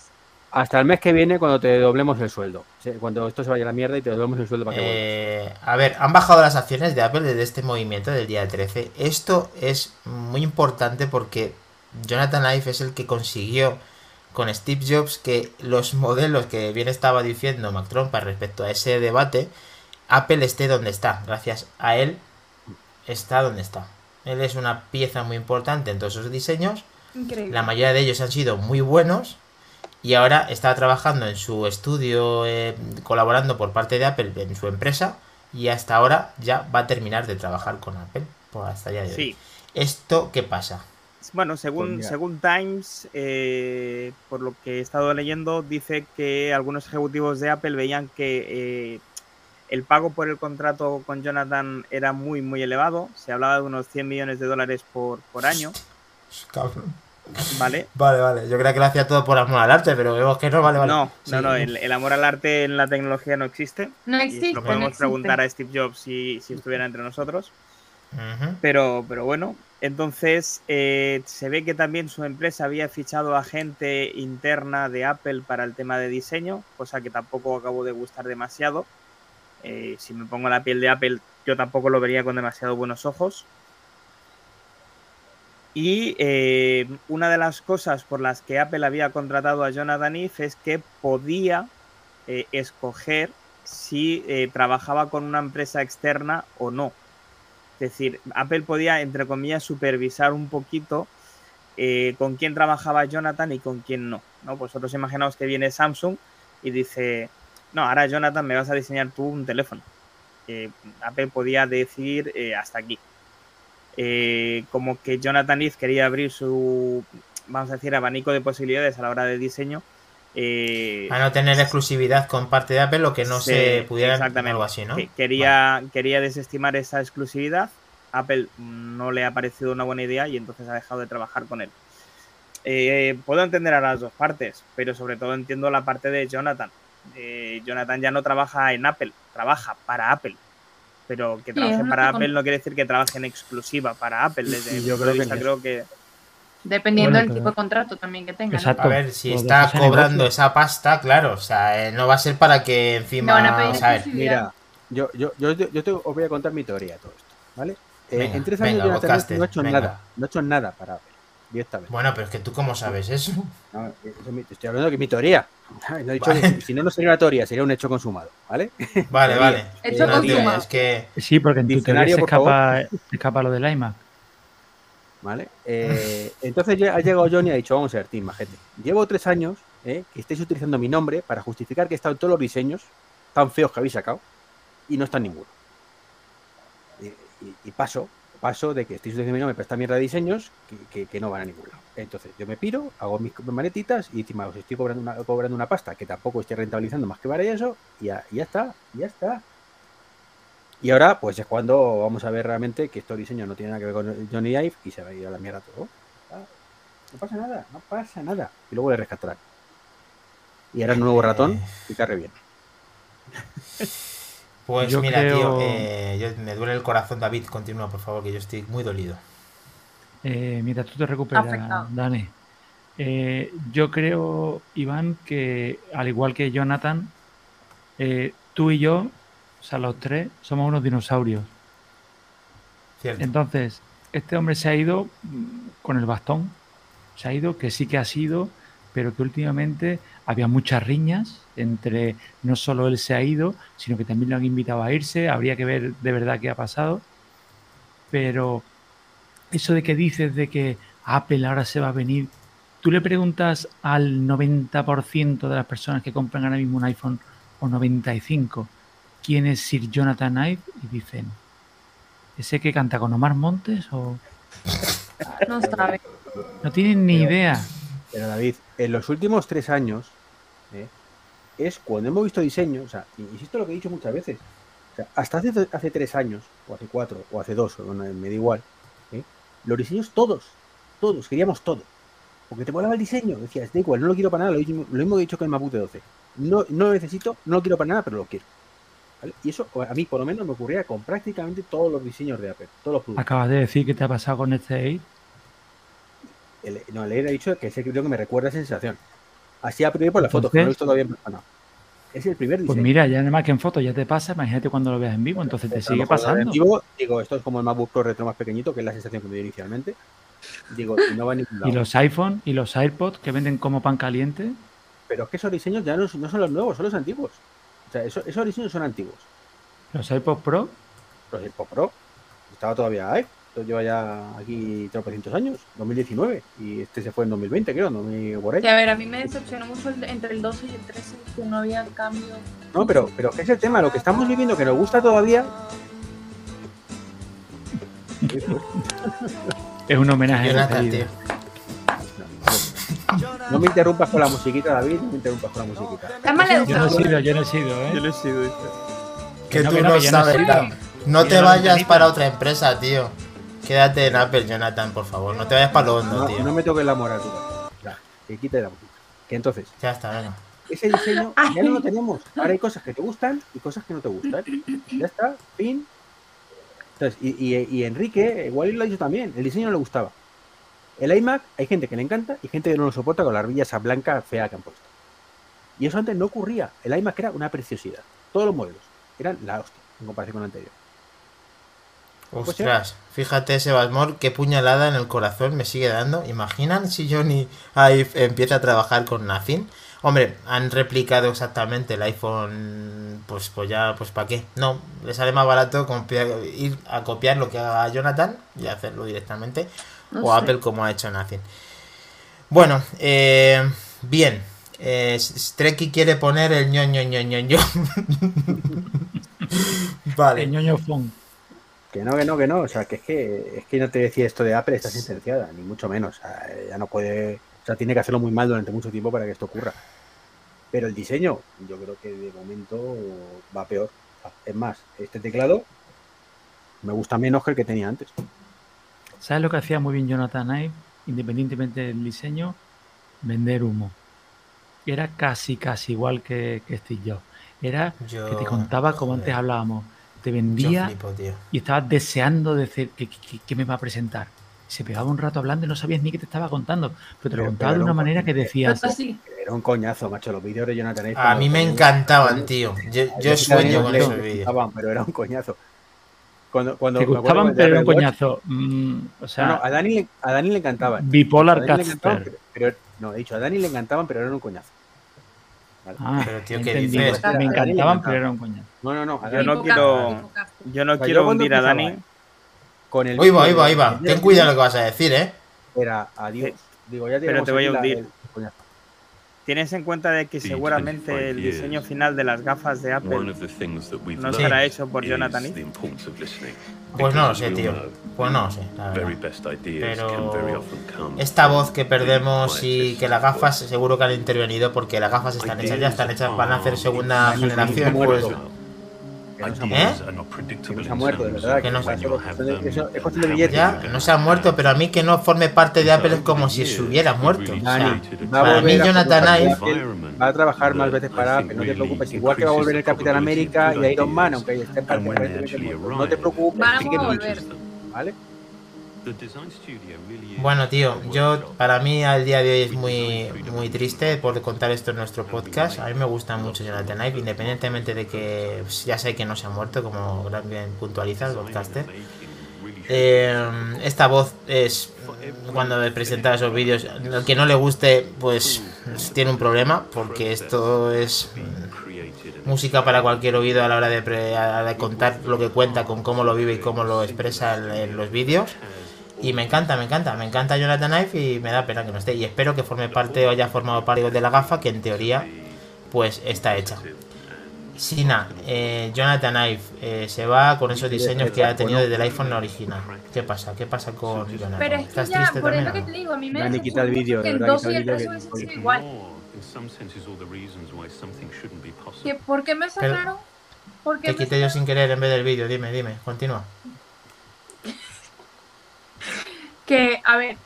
Hasta el mes que viene cuando te doblemos el sueldo. Cuando esto se vaya a la mierda y te doblemos el sueldo para que. Eh, a ver, han bajado las acciones de Apple desde este movimiento del día 13. Esto es muy importante porque Jonathan Ive es el que consiguió con Steve Jobs que los modelos que bien estaba diciendo Mac Trompa respecto a ese debate, Apple esté donde está. Gracias a él está donde está. Él es una pieza muy importante en todos esos diseños Increíble. la mayoría de ellos han sido muy buenos y ahora está trabajando en su estudio, eh, colaborando por parte de Apple en su empresa y hasta ahora ya va a terminar de trabajar con Apple por hasta ya de hoy. Sí. ¿Esto qué pasa? Bueno, Pues según, según Times, eh, por lo que he estado leyendo, dice que algunos ejecutivos de Apple veían que eh, el pago por el contrato con Jonathan era muy, muy elevado. Se hablaba de unos 100 millones de dólares por, por año, Cabrón. ¿Vale? Vale, vale. Yo creía que lo hacía todo por amor al arte, pero vemos que no, vale, vale. No, Sí. no, no, el, el amor al arte en la tecnología no existe. No Y existe. lo no podemos existe. preguntar a Steve Jobs si, si estuviera entre nosotros. Pero, pero bueno, entonces eh, se ve que también su empresa había fichado a gente interna de Apple para el tema de diseño, cosa que tampoco acabo de gustar demasiado. Eh, si me pongo la piel de Apple, yo tampoco lo vería con demasiado buenos ojos. Y eh, una de las cosas por las que Apple había contratado a Jonathan Ive es que podía eh, escoger si eh, trabajaba con una empresa externa o no. Es decir, Apple podía, entre comillas, supervisar un poquito con quién trabajaba Jonathan y con quién no. ¿no? Vosotros imaginaos que viene Samsung y dice, no, ahora Jonathan me vas a diseñar tú un teléfono. Apple podía decir hasta aquí. Eh, como que Jonathan Ive quería abrir su, vamos a decir, abanico de posibilidades a la hora de diseño. eh, A no tener exclusividad con parte de Apple, lo que no Sí, se pudiera exactamente. algo así, ¿no? que- quería, quería desestimar esa exclusividad. Apple no le ha parecido una buena idea y entonces ha dejado de trabajar con él. Eh, puedo entender a las dos partes, pero sobre todo entiendo la parte de Jonathan. Eh, Jonathan ya no trabaja en Apple, trabaja para Apple. Pero que Sí, trabaje es lo para que Apple con- no quiere decir que trabaje en exclusiva para Apple. Desde yo creo que vista, ni creo que Dependiendo Bueno, del tipo de contrato también que tenga. ¿no? A ver, si está cobrando negocio. esa pasta, claro, o sea, eh, no va a ser para que encima. No van a pedir o sea, a ver, exclusividad. Mira, yo, yo, yo, yo te, os voy a contar mi teoría de todo esto, ¿vale? Eh, Venga, en tres venga, años no ha hecho venga. nada, no ha hecho nada para Apple, directamente. bueno, pero es que tú, ¿cómo sabes eso? No, eso es mi- estoy hablando de que mi teoría. No he dicho que- si no, no sería una teoría, sería un hecho consumado, ¿ale? Vale, vale. Hecho No, tío, consumado. es que. Sí, porque en tu teoría se escapa, escapa lo del iMac. ¿Vale? Eh, entonces ya ha llegado Johnny y ha dicho, vamos a ver, Tim, majete. Llevo tres años eh, que estáis utilizando mi nombre para justificar que he estado en todos los diseños tan feos que habéis sacado y no está en ninguno. Y, y- y paso, paso de que estéis utilizando mi nombre para esta mierda de diseños que, que- que no van a ningún lado. Entonces yo me piro, hago mis maletitas y encima os estoy cobrando una, cobrando una pasta que tampoco estoy rentabilizando más que para eso y ya, y ya está, y ya está. Y ahora, pues es cuando vamos a ver realmente que estos diseños no tienen nada que ver con Johnny Ive y se va a ir a la mierda todo. Ah, No pasa nada, no pasa nada. Y luego le rescatarán. Y ahora el nuevo ratón y carre bien. Pues Yo mira, creo- tío, eh, yo- me duele el corazón, David. Continúa, por favor, que yo estoy muy dolido. Eh, mira, tú te recuperas, Afectado. Dani. Eh, yo creo, Iván, que al igual que Jonathan, eh, tú y yo, o sea, los tres, somos unos dinosaurios. Cierto. Entonces, este hombre se ha ido mm, con el bastón. Se ha ido, que sí que ha sido, pero que últimamente había muchas riñas entre no solo él se ha ido, sino que también lo han invitado a irse. Habría que ver de verdad qué ha pasado. Pero eso de que dices de que Apple ahora se va a venir, tú le preguntas al 90% de las personas que compran ahora mismo un iPhone o 95 quién es Sir Jonathan Ive y dicen, ¿ese que canta con Omar Montes o No sabe. no tienen ni Pero- idea? Pero David, en los últimos tres años ¿eh? es cuando hemos visto diseños, o sea, y- insisto en lo que he dicho muchas veces, o sea, hasta hace, hace tres años, o hace cuatro, o hace dos, bueno, me da igual. Los diseños todos, todos, queríamos todo. Porque te molaba el diseño, decías, da igual, no lo quiero para nada, lo mismo, lo mismo que he dicho con el Mapuche 12. No, no lo necesito, no lo quiero para nada, pero lo quiero. ¿Vale? Y eso a mí por lo menos me ocurría con prácticamente todos los diseños de Apple, todos los productos. Acabas de decir que te ha pasado con este 8. El- no, le he dicho que ese creo que me recuerda esa sensación. Así a priori por la foto, que no lo he visto todavía en persona. Es el primer diseño. Pues mira, ya nada más que en foto ya te pasa, imagínate cuando lo veas en vivo, entonces te sigue pasando. vivo, digo, esto es como el MacBook Pro retro más pequeñito, que es la sensación que me dio inicialmente. Digo, y no va a ningún Y lado. los iPhone y los AirPods que venden como pan caliente, Pero es que esos diseños ya no, son- no son los nuevos, son los antiguos. O sea, eso- esos diseños son antiguos. los AirPods Pro, Los Pop Pro, estaba todavía ahí. Esto lleva ya aquí tropecientos años, 2019, y este se fue en 2020, creo, 2000 por ahí. Sí, a ver, a mí me decepcionó mucho el- entre el 12 y el 13 que no había cambio. No, pero, pero ¿qué es el tema? Lo que estamos viviendo que nos gusta todavía. Es un homenaje. No me interrumpas con la musiquita, David, no me interrumpas con la musiquita. Yo no he sido, yo no he sido, ¿eh? Yo lo he sido. Que no, tú que no, no que no sabes nada. No te vayas para otra empresa, tío. Quédate en Apple, Jonathan, por favor. No te vayas para lo hondo, No, tío. no me toques la moral, tú. Ya, que quite la música. Que entonces, Ya está, venga. ese diseño ya no lo tenemos. Ahora hay cosas que te gustan y cosas que no te gustan. Ya está, fin. Entonces, y, y- y Enrique, igual lo ha dicho también, el diseño no le gustaba. El iMac, hay gente que le encanta y gente que no lo soporta con la arbilla esa blanca fea que han puesto. Y eso antes no ocurría. El iMac era una preciosidad. Todos los modelos eran la hostia en comparación con el anterior. Pues Ostras, fíjate ese Basmor, qué puñalada en el corazón me sigue dando. ¿Imaginan si Johnny Ive empieza a trabajar con Nothing? Hombre, han replicado exactamente el iPhone, pues, pues ya, pues ¿para qué? No, le sale más barato copiar- ir a copiar lo que haga Jonathan y hacerlo directamente, No o sé. Apple como ha hecho Nothing. Bueno, eh, bien. Eh, Strecky quiere poner el ño ño ño ño ño. vale. El ñoño fun. Que no, que no, que no. O sea, que es que, es que no te decía esto de Apple está sentenciada, ni mucho menos. O sea, ya no puede. O sea, tiene que hacerlo muy mal durante mucho tiempo para que esto ocurra. Pero el diseño, yo creo que de momento va peor. Es más, este teclado me gusta menos que el que tenía antes. ¿Sabes lo que hacía muy bien Jonathan Ive? Independientemente del diseño, vender humo. Era casi, casi igual que, que Steve Jobs. Era Yo- que te contaba, como antes hablábamos, te vendía flipo, y estabas deseando decir que me va a presentar. Se pegaba un rato hablando y no sabías ni qué te estaba contando, pero te lo contaba de una manera que decías. Era un coñazo, macho. Los vídeos de Jonathan Ive A mí me encantaban, tío. Yo, yo Yo sueño con esos me vídeos. gustaban, pero era un coñazo. Cuando, cuando te gustaban, pero era un coñazo. Mm, o sea, no, no, a, Dani, le- a Dani le encantaban. Bipolar pero, pero- no, he dicho, a Dani le encantaban, pero eran un coñazo. ¿Vale? Ah, Pero, tío, ¿qué dices? Me encantaban, pero era un coñazo. No, no, no. Yo no quiero-. Yo no quiero hundir a Dani. Con el Ahí va, ahí va, ahí va. Ten cuidado lo que vas a decir, ¿eh? Era adiós. Digo, ya Pero tenemos te voy a hundir. Tienes en cuenta de que seguramente 25 el diseño final de las gafas de One Apple of the things that we've no learned estará hecho por is Jonathan Ive. Pues no lo sé, tío. Pues no lo sé, la Pero Esta voz que perdemos y que las gafas seguro que han intervenido porque las gafas están hechas ya, están hechas, van a hacer segunda generación, pues. Que no se ha ¿Eh? muerto. Que no se ha muerto, de verdad. Que no se- es cuestión de how billetes. ya, no se ha muerto, pero a mí que no forme parte de Apple es como si se hubiera muerto. O sea, para mí volver a Jonathan Ive va a trabajar más veces para Apple, no te preocupes. Igual que va a volver el Capitán América y Iron Man, aunque esté en muerto. No te preocupes, que a volver. ¿vale? Bueno, tío, yo para mí al día de hoy es muy muy triste por contar esto en nuestro podcast. A mí me gusta mucho Jonathan Ive, independientemente de que pues, ya sé que no se ha muerto, como bien puntualiza el podcaster. Eh, esta voz es cuando me presenta esos vídeos, al que no le guste, pues tiene un problema, porque esto es música para cualquier oído a la hora de, pre- contar lo que cuenta, con cómo lo vive y cómo lo expresa en los vídeos. Y me encanta, me encanta, me encanta Jonathan Ive y me da pena que no esté. Y espero que forme parte o haya formado parte de la gafa, que en teoría pues está hecha. Sina, eh, Jonathan Ive eh, se va con esos diseños que ha tenido desde el iPhone original. ¿Qué pasa? ¿Qué pasa con Jonathan? Pero es que ¿Estás ya, triste por eso también? que te digo, a mí me quita el vídeo, que verdad, 12 y el quita el 13 vídeo, hubiesen sido igual. In some senses, all the reasons why something shouldn't be possible. ¿Que ¿Por qué me sacaron? ¿Por qué Te quité yo sin querer en vez del vídeo. Dime, dime, continúa. Que, a ver,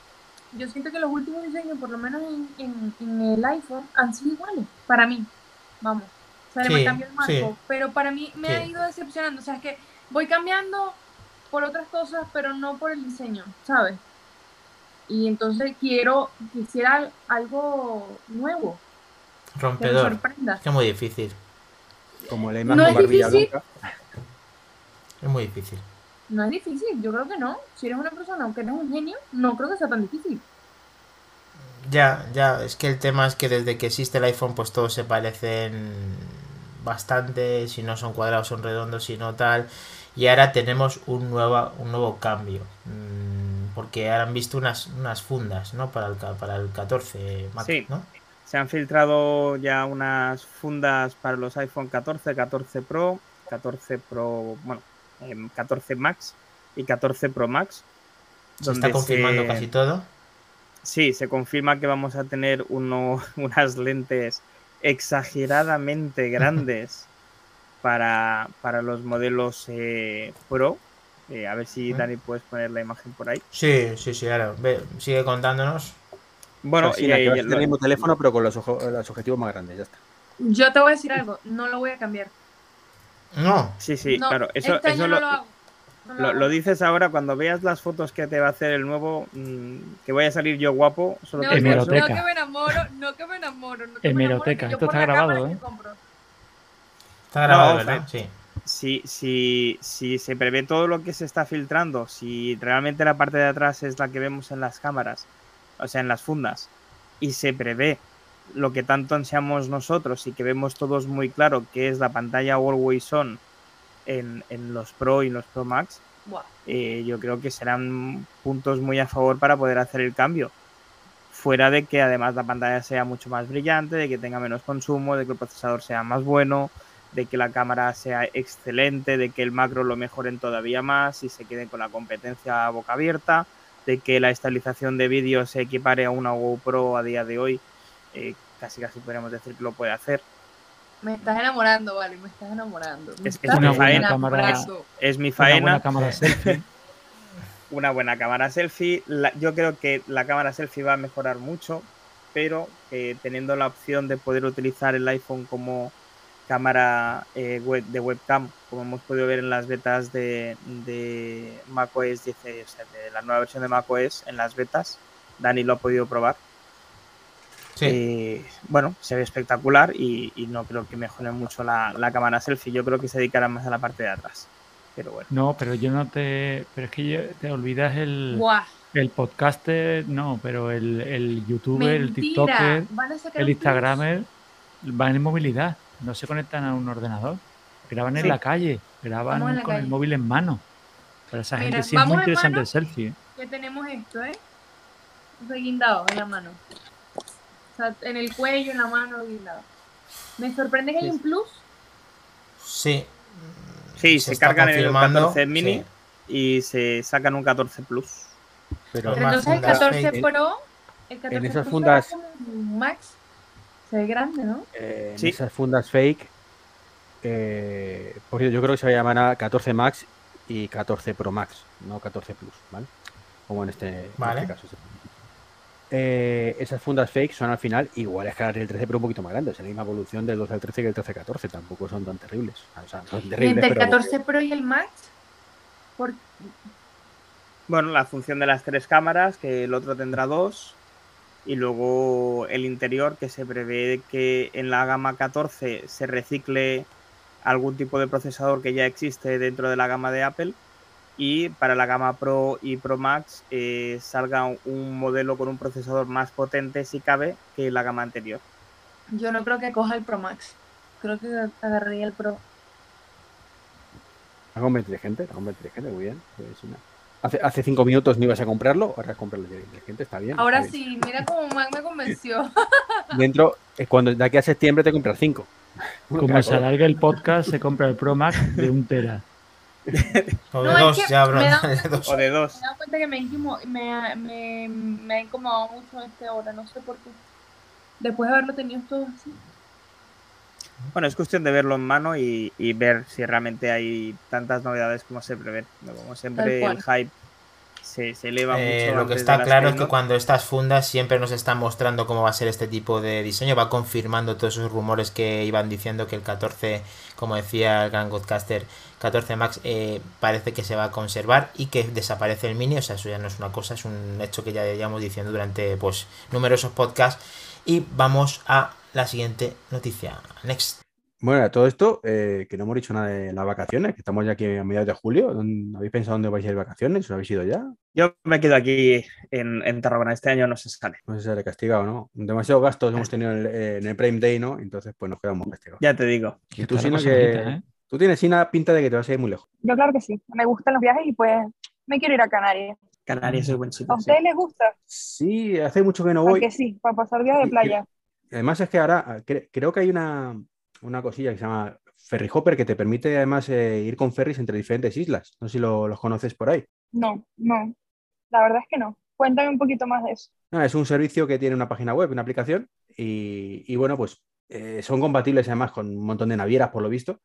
yo siento que los últimos diseños, por lo menos en, en- en el iPhone, han sido iguales, para mí. Vamos. O sea, Sí, me cambió el marco, sí. pero para mí me ha ido decepcionando. O sea, es que voy cambiando por otras cosas, pero no por el diseño, ¿sabes? Y entonces quiero, quisiera algo nuevo, que me Rompedor. sorprenda. Es que es muy difícil. Como el iMac No es difícil. blanca. Es muy difícil. No es difícil, yo creo que no. Si eres una persona, aunque eres un genio, no creo que sea tan difícil. Ya, ya, es que el tema es que desde que existe el iPhone, pues todos se parecen bastante, si no son cuadrados son redondos, si no tal. Y ahora tenemos un nuevo, un nuevo cambio. Mm, porque ahora han visto unas, unas fundas, ¿no? Para el, para el 14 Max, Sí. ¿no? Se han filtrado ya unas fundas para los iPhone 14, 14 Pro, 14 Pro, bueno, 14 Max y 14 Pro Max. Se está confirmando se- casi todo. Sí, se confirma que vamos a tener uno, unas lentes exageradamente grandes para, para los modelos eh, Pro. Eh, a ver si. Dani puedes poner la imagen por ahí. Sí, sí, sí, ahora. Ve, sigue contándonos. Bueno, Pues sí, y, la que y va a ser lo- el mismo teléfono, pero con los, ojo- los objetivos más grandes, ya está. Yo te voy a decir algo, no lo voy a cambiar. No, sí, sí, No, claro. Eso, este eso año lo, no lo hago. No lo- hago. lo dices ahora cuando veas las fotos que te va a hacer el nuevo, mm, que voy a salir yo guapo. Solo No, eso. no, que me enamoro, no que me enamoro. No que me Hemeroteca, enamoro, yo esto por está grabado, que ¿eh? está grabado, No, ¿verdad? Sí. si, si, si se prevé todo lo que se está filtrando, si realmente la parte de atrás es la que vemos en las cámaras, o sea, en las fundas, y se prevé lo que tanto ansiamos nosotros y que vemos todos muy claro, que es la pantalla Always On en, en los Pro y los Pro Max, eh, yo creo que serán puntos muy a favor para poder hacer el cambio. Fuera de que además la pantalla sea mucho más brillante, de que tenga menos consumo, de que el procesador sea más bueno, de que la cámara sea excelente, de que el macro lo mejoren todavía más y se queden con la competencia a boca abierta, de que la estabilización de vídeo se equipare a una GoPro a día de hoy, eh, casi casi podríamos decir que lo puede hacer. Me estás enamorando, vale, me estás enamorando. Me Es- es estás una enamorando. Es mi Una faena. buena cámara selfie. una buena cámara selfie. La- yo creo que la cámara selfie va a mejorar mucho, pero eh, teniendo la opción de poder utilizar el iPhone como cámara eh, web, de webcam, como hemos podido ver en las betas de, de macOS 10, o sea, de la nueva versión de macOS en las betas. Dani lo ha podido probar. Sí. Eh, bueno, se ve espectacular y, y no creo que mejore mucho la, la cámara selfie. Yo creo que se dedicará más a la parte de atrás. Pero bueno. No, pero yo no te. Pero es que yo- te olvidas el, Buah, el podcaster, no, pero el, el youtuber, el tiktoker, el instagramer van en movilidad, no se conectan a un ordenador. Graban en la calle, graban la con el móvil en mano. Para esa Mira, gente sí es muy interesante el selfie. ¿eh? que tenemos esto, ¿eh? Reguindado en la mano. O sea, en el cuello, en la mano, guindado. Me sorprende que hay un plus. Sí. Sí, Se cargan en el confirmando, 14 mini sí. y se sacan un 14 Plus. Pero entonces el fundas 14 fake. Pro, el 14 esas Pro fundas- Max. Se ve grande, ¿no? eh, en Sí. esas fundas fake, eh, por cierto, yo creo que se llamará 14 Max y 14 Pro Max, no 14 Plus, ¿vale? Como en este, en Vale. este caso. Eh, esas fundas fake son al final iguales que las del 13, pero un poquito más grandes. Es la misma evolución del 12 al 13 que el 13 al 14. Tampoco son tan terribles. O sea, son Y terribles, entre el pero 14 Pro y el Max, por... Bueno, la función de las tres cámaras, que el otro tendrá dos. Y luego el interior, que se prevé que en la gama 14 se recicle algún tipo de procesador que ya existe dentro de la gama de Apple. Y para la gama Pro y Pro Max eh, salga un modelo con un procesador más potente, si cabe, que la gama anterior. yo no creo que coja el Pro Max. Creo que agarraría el Pro. la compra inteligente, la compra inteligente, muy bien. Pues, una- Hace, hace cinco minutos no ibas a comprarlo, ahora comprarlo ya inteligente, está bien. Ahora está bien. sí, mira cómo Mac me convenció. Dentro, eh, cuando de aquí a septiembre te compras cinco. Como se alarga el podcast, se compra el Pro Max de un tera. O No, de es dos, que ya, bro. me da- de dos. O de dos. Me he dado cuenta que me, me, me, me ha incomodado mucho este hora, no sé por qué. Después de haberlo tenido todo así. Bueno, es cuestión de verlo en mano y, y ver si realmente hay tantas novedades como se prevé. Como siempre, el hype se, se eleva Eh, mucho. lo que está claro es que cuando estas fundas siempre nos están mostrando cómo va a ser este tipo de diseño, va confirmando todos esos rumores que iban diciendo que el 14, como decía el gran Godcaster, 14 Max eh, parece que se va a conservar y que desaparece el mini, o sea, eso ya no es una cosa, es un hecho que ya llevamos diciendo durante pues numerosos podcasts y vamos a la siguiente noticia. Next. Bueno, a todo esto, eh, que no hemos dicho nada de las vacaciones, que estamos ya aquí a mediados de julio. ¿Dónde- ¿Habéis pensado dónde vais a ir de vacaciones? ¿Os habéis ido ya? Yo me quedo aquí en, en Tarragona. Este año no se sale. No sé si seré castigado, ¿no? Demasiados gastos hemos tenido en el, en el Prime Day, ¿no? Entonces, pues nos quedamos castigados. Ya te digo. Y tú, cosa que... bonita, ¿eh? Tú tienes, Sina, pinta de que te vas a ir muy lejos. Yo claro que sí, me gustan los viajes y pues me quiero ir a Canarias. Canarias es buen sitio. ¿A sí. ustedes les gusta? Sí, hace mucho que no ¿A voy. que sí? Para pasar días de y- playa. Además es que ahora ah, cre- creo que hay una, una cosilla que se llama Ferry Hopper que te permite además eh, ir con ferries entre diferentes islas. No sé si lo- los conoces por ahí. No, no. La verdad es que no. Cuéntame un poquito más de eso. No, es un servicio que tiene una página web, una aplicación y, y bueno, pues eh, son compatibles además con un montón de navieras por lo visto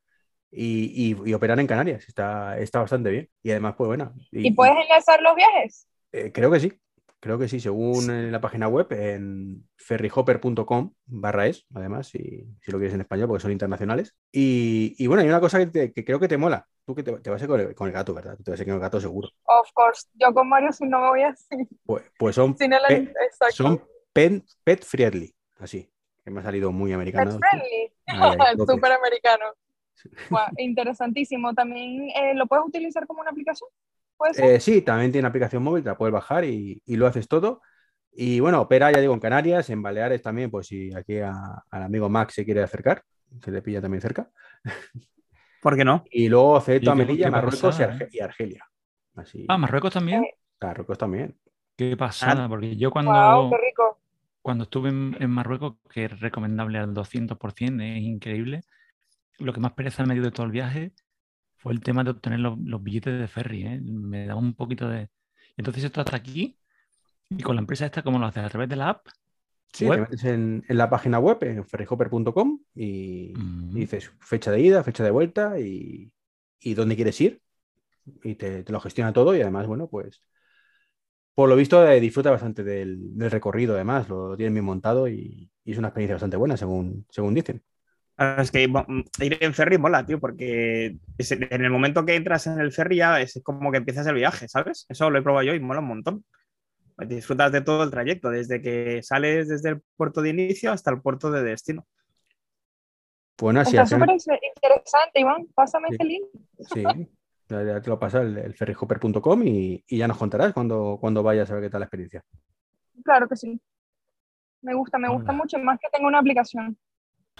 y, y- y operan en Canarias. Está, está bastante bien y además pues bueno. y- ¿Y puedes enlazar los viajes? Eh, creo que sí, creo que sí, según la página web en ferryhopper.com barra es, además, si, si lo quieres en español, porque son internacionales. Y, y bueno, hay una cosa que, te- que creo que te mola. Tú que te, te vas a ir con el, con el gato, ¿verdad? Tú te vas a ir con el gato seguro. Of course. Yo con Mario si no me voy así. Pues, pues son, Sin el... son pen- pet friendly, así, que me ha salido muy Pet americano. friendly. Ahí, propio. Súper americano. Guau, interesantísimo. También eh, lo puedes utilizar como una aplicación. ¿Puede ser? Eh, sí, también tiene aplicación móvil, te la puedes bajar y, y lo haces todo. Y bueno, opera, ya digo, en Canarias, en Baleares también, pues si aquí a- al amigo Max se quiere acercar, se le pilla también cerca. ¿Por qué no? Y luego ¿Y Ceto, Melilla, Marruecos Arge- y Argelia. Así, Ah, Marruecos también. Eh, Marruecos también. Qué pasada, porque yo Wow, cuando, qué rico. cuando estuve en, en Marruecos, que es recomendable al 200%, es increíble, lo que más pereza me dio de todo el viaje fue el tema de obtener los, los billetes de ferry, ¿eh? Me da un poquito de... Entonces esto hasta aquí, y con la empresa esta, ¿cómo lo haces? ¿A través de la app? Sí, te ¿Web? metes en, en la página web, en ferryhopper.com y, Mm. y dices fecha de ida, fecha de vuelta y, y dónde quieres ir. Y te, te lo gestiona todo y además, bueno, pues por lo visto eh, disfruta bastante del, del recorrido, además, lo tienen bien montado y, y es una experiencia bastante buena, según, según dicen. Es que bo- ir en ferry mola, tío, porque en el momento que entras en el ferry ya es como que empiezas el viaje, ¿sabes? Eso lo he probado yo y mola un montón. Disfrutas de todo el trayecto, desde que sales desde el puerto de inicio hasta el puerto de destino. Pues nada, sí, Está súper interesante, Iván. Pásame Sí. este link. sí, ya, ya te lo pasa el, el ferryhopper.com y, y ya nos contarás cuando, cuando vayas a ver qué tal la experiencia. Claro que sí. Me gusta, me gusta Hola. mucho, más que tengo una aplicación.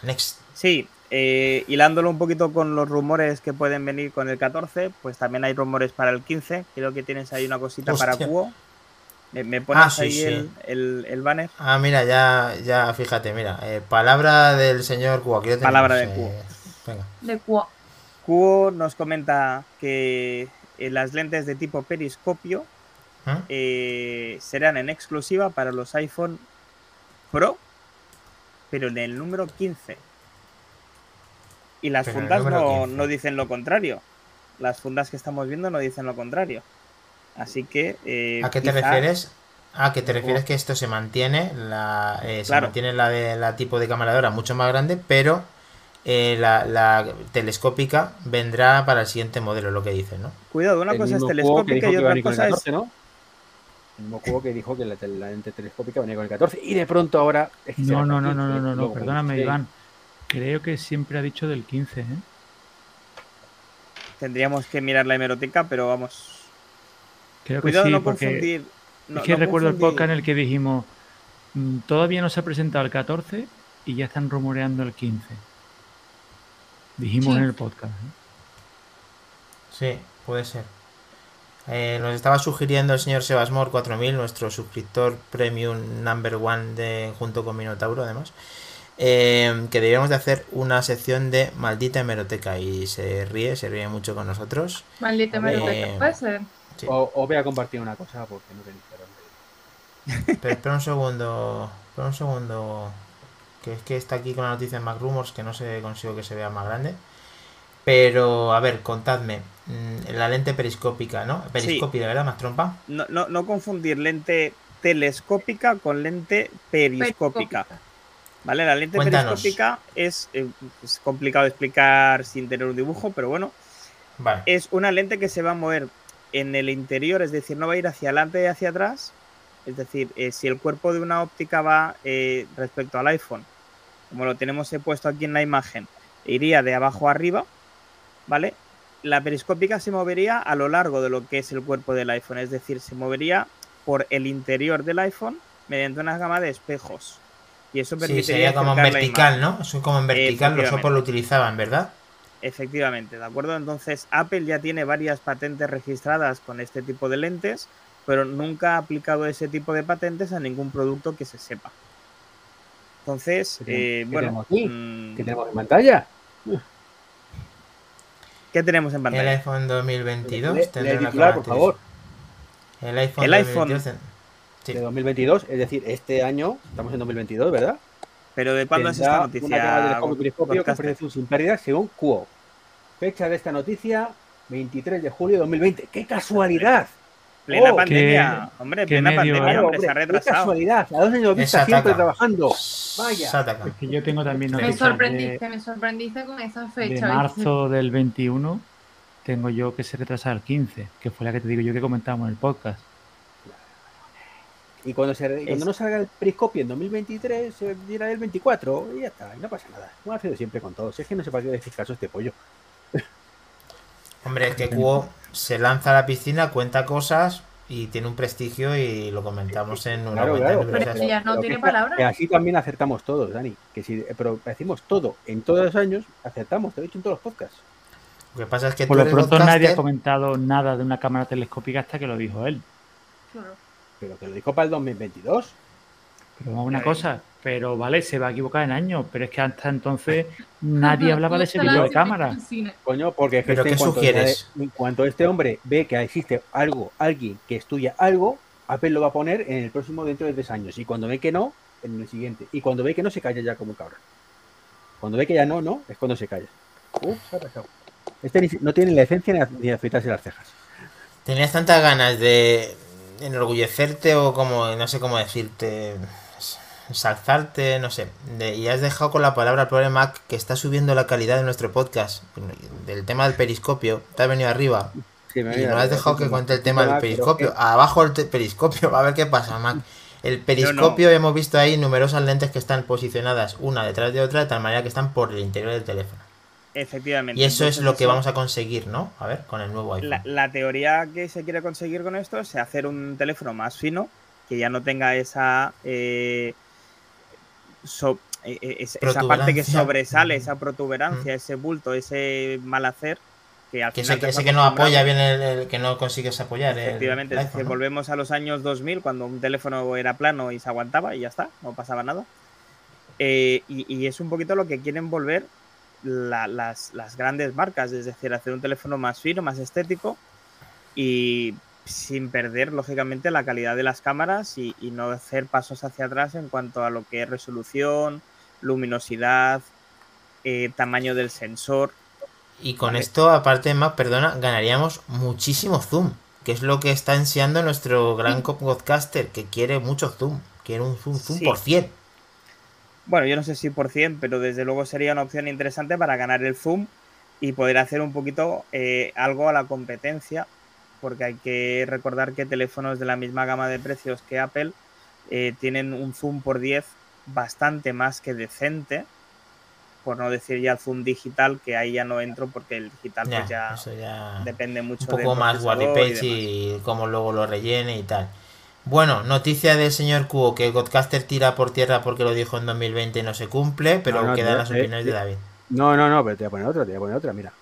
Next. Sí, eh, hilándolo un poquito con los rumores que pueden venir con el 14, pues también hay rumores para el 15. Creo que tienes ahí una cosita para. Cubo. ¿Me, me pones Ah, sí, ahí sí. El, el- el banner? Ah, mira, ya, ya, fíjate, mira. eh, palabra del señor lo Palabra de eh, Venga. De Cuo. Cubo nos comenta que eh, las lentes de tipo periscopio ¿Mm? eh, serán en exclusiva para los iPhone Pro, pero en el número 15. Y las Pero fundas no, 15. no dicen lo contrario. Las fundas que estamos viendo no dicen lo contrario. Así que. eh, ¿A qué te quizá- refieres? Ah, que te refieres que esto se mantiene, la, eh, se Claro. mantiene la de la tipo de cámara mucho más grande, pero eh, la, la telescópica vendrá para el siguiente modelo, lo que dice, ¿no? Cuidado, una El cosa es telescópica y a otra cosa es. 14, ¿no? El mismo juego que dijo que la, la lente telescópica venía con el 14 y de pronto ahora... es que No, no, no, no, 15, no, no, no, perdóname, 16. Iván. Creo que siempre ha dicho del 15, ¿eh? Tendríamos que mirar la hemeroteca, pero vamos. Creo que Cuidado sí, no porque confundir. no- es que no recuerdo el podcast en el que dijimos, "Mm, todavía no se ha presentado el 14 y ya están rumoreando el 15. Dijimos Sí. en el podcast. ¿eh? Sí, puede ser. Eh, nos estaba sugiriendo el señor Sebasmor 4000, nuestro suscriptor premium number one de, junto con Minotauro, además, eh, que deberíamos de hacer una sección de maldita hemeroteca y se ríe, se ríe mucho con nosotros. Maldita Eh, hemeroteca. Puede ser. Sí. O- voy a compartir una cosa porque no tenéis dónde. Pero espera un segundo, espera un segundo, que es que está aquí con la noticia en Mac Rumors, que no se consigo que se vea más grande. Pero, a ver, contadme, mm, la lente periscópica, ¿no? Periscópica, ¿verdad? Más trompa. No, no, no confundir lente telescópica con lente periscópica. ¿Vale? La lente Cuéntanos. periscópica es, eh, es complicado de explicar sin tener un dibujo, pero bueno, Vale. es una lente que se va a mover en el interior, es decir, no va a ir hacia adelante y hacia atrás. Es decir, eh, si el cuerpo de una óptica va eh, respecto al iPhone, como lo tenemos eh, puesto aquí en la imagen, iría de abajo a arriba, ¿vale? La periscópica se movería a lo largo de lo que es el cuerpo del iPhone, es decir, se movería por el interior del iPhone mediante una gama de espejos. Y eso Sí, permitiría sería como en vertical. ¿no? Eso como en vertical, los. Oppo lo utilizaban, ¿verdad? Efectivamente, ¿de acuerdo? Entonces, Apple ya tiene varias patentes registradas con este tipo de lentes, pero nunca ha aplicado ese tipo de patentes a ningún producto que se sepa. Entonces, ¿Qué tenemos- eh, qué bueno, tenemos aquí? mm, ¿Qué tenemos en pantalla? ¿Qué tenemos en El pantalla? iPhone 2022 Lee- tendrá el una titular, por favor. El iPhone El iPhone. 2022 ten- Sí. De 2022, es decir, este año, estamos en 2022, ¿verdad? Pero ¿de cuándo es esta Una cámara de noticia? zoom sin pérdida según Cuo. Fecha de esta noticia, 23 de julio de 2020. ¡Qué casualidad! Plena Oh, pandemia, hombre, plena medio- pandemia, Claro, hombre, se ha ¡Qué retrasado. casualidad! A dos años vista Esa siempre trabajando. Vaya. Es que yo tengo también Me Me noticias de, sorprendiste, me sorprendiste con esa de fecha. ¿viste? marzo del 21. Tengo yo que se retrasa al 15, que fue la que te digo yo que comentábamos en el podcast. Y cuando, se, cuando Es- no salga el periscopio en 2023, se dirá el 24 y ya está, y no pasa nada. Como ha sido siempre con todos. Es que no sé para qué decís caso a este pollo. Hombre, es que Cuo se lanza a la piscina, cuenta cosas y tiene un prestigio y lo comentamos en una Claro, cuenta claro, de Pero ya no Pero tiene que- palabras. Que así también acertamos todos, Dani. Que si, pero decimos todo en todos los años, acertamos, te lo he dicho en todos los podcasts. Lo que pasa es que Por lo pronto nadie ha comentado nada de una cámara telescópica hasta que lo dijo él. Claro. Pero que lo dijo para el 2022. Pero una Ahí. cosa, pero vale, se va a equivocar en años, pero es que hasta entonces nadie Ajá, hablaba de ese la de cámara. Coño, porque es que ¿Pero este, qué en, cuanto, sugieres? en cuanto este hombre ve que existe algo, alguien que estudia algo, Apple lo va a poner en el próximo dentro de tres años. Y cuando ve que no, en el siguiente. Y cuando ve que no, se calla ya como un cabrón. Cuando ve que ya no, no, es cuando se calla. Uf, se ha pasado. Este ni- no tiene la esencia ni, afeitarse las cejas. tenías tantas ganas de enorgullecerte o como, no sé cómo decirte, salzarte, no sé, de- y has dejado con la palabra el problema que está subiendo la calidad de nuestro podcast, del tema del periscopio, te ha venido arriba, Sí, me y no has dejado que cuente el tema del periscopio. Abajo el periscopio, a ver qué pasa, Mac. El periscopio hemos visto ahí numerosas lentes que están posicionadas una detrás de otra de tal manera que están por el interior del teléfono. Efectivamente. Y eso es lo que vamos a conseguir, ¿no? A ver, con el nuevo iPhone. La, la teoría que se quiere conseguir con esto es hacer un teléfono más fino, que ya no tenga esa, eh, so- eh, es- esa parte que sobresale, esa protuberancia, ese bulto, ese mal hacer, que al Que final ese, que, has ese que no apoya bien el, el que no consigues apoyar. Efectivamente, el es iPhone, decir, ¿no? volvemos a los años 2000 cuando un teléfono era plano y se aguantaba y ya está, no pasaba nada. Eh, y, y es un poquito lo que quieren volver la- las, las grandes marcas, es decir, hacer un teléfono más fino, más estético y sin perder, lógicamente, la calidad de las cámaras y, y no hacer pasos hacia atrás en cuanto a lo que es resolución, luminosidad, eh, tamaño del sensor. Y con Vale. esto, aparte, Mac, perdona, ganaríamos muchísimo zoom, que es lo que está ansiando nuestro gran podcaster, que quiere mucho zoom, quiere un zoom, zoom Sí. por 100. Bueno, yo no sé si por 100, pero desde luego sería una opción interesante para ganar el zoom y poder hacer un poquito eh, algo a la competencia, porque hay que recordar que teléfonos de la misma gama de precios que Apple eh, tienen un zoom por 10 bastante más que decente, por no decir ya el zoom digital, que ahí ya no entro porque el digital Ya, pues ya eso ya depende mucho un poco del más Wally y y, cómo luego lo rellene y tal. Bueno, noticia del señor Cuo, que Godcaster tira por tierra porque lo dijo en 2020 y no se cumple, pero No, no, quedan las eh, opiniones de eh, David. No, no, no, pero te voy a poner otra, te voy a poner otra, mira.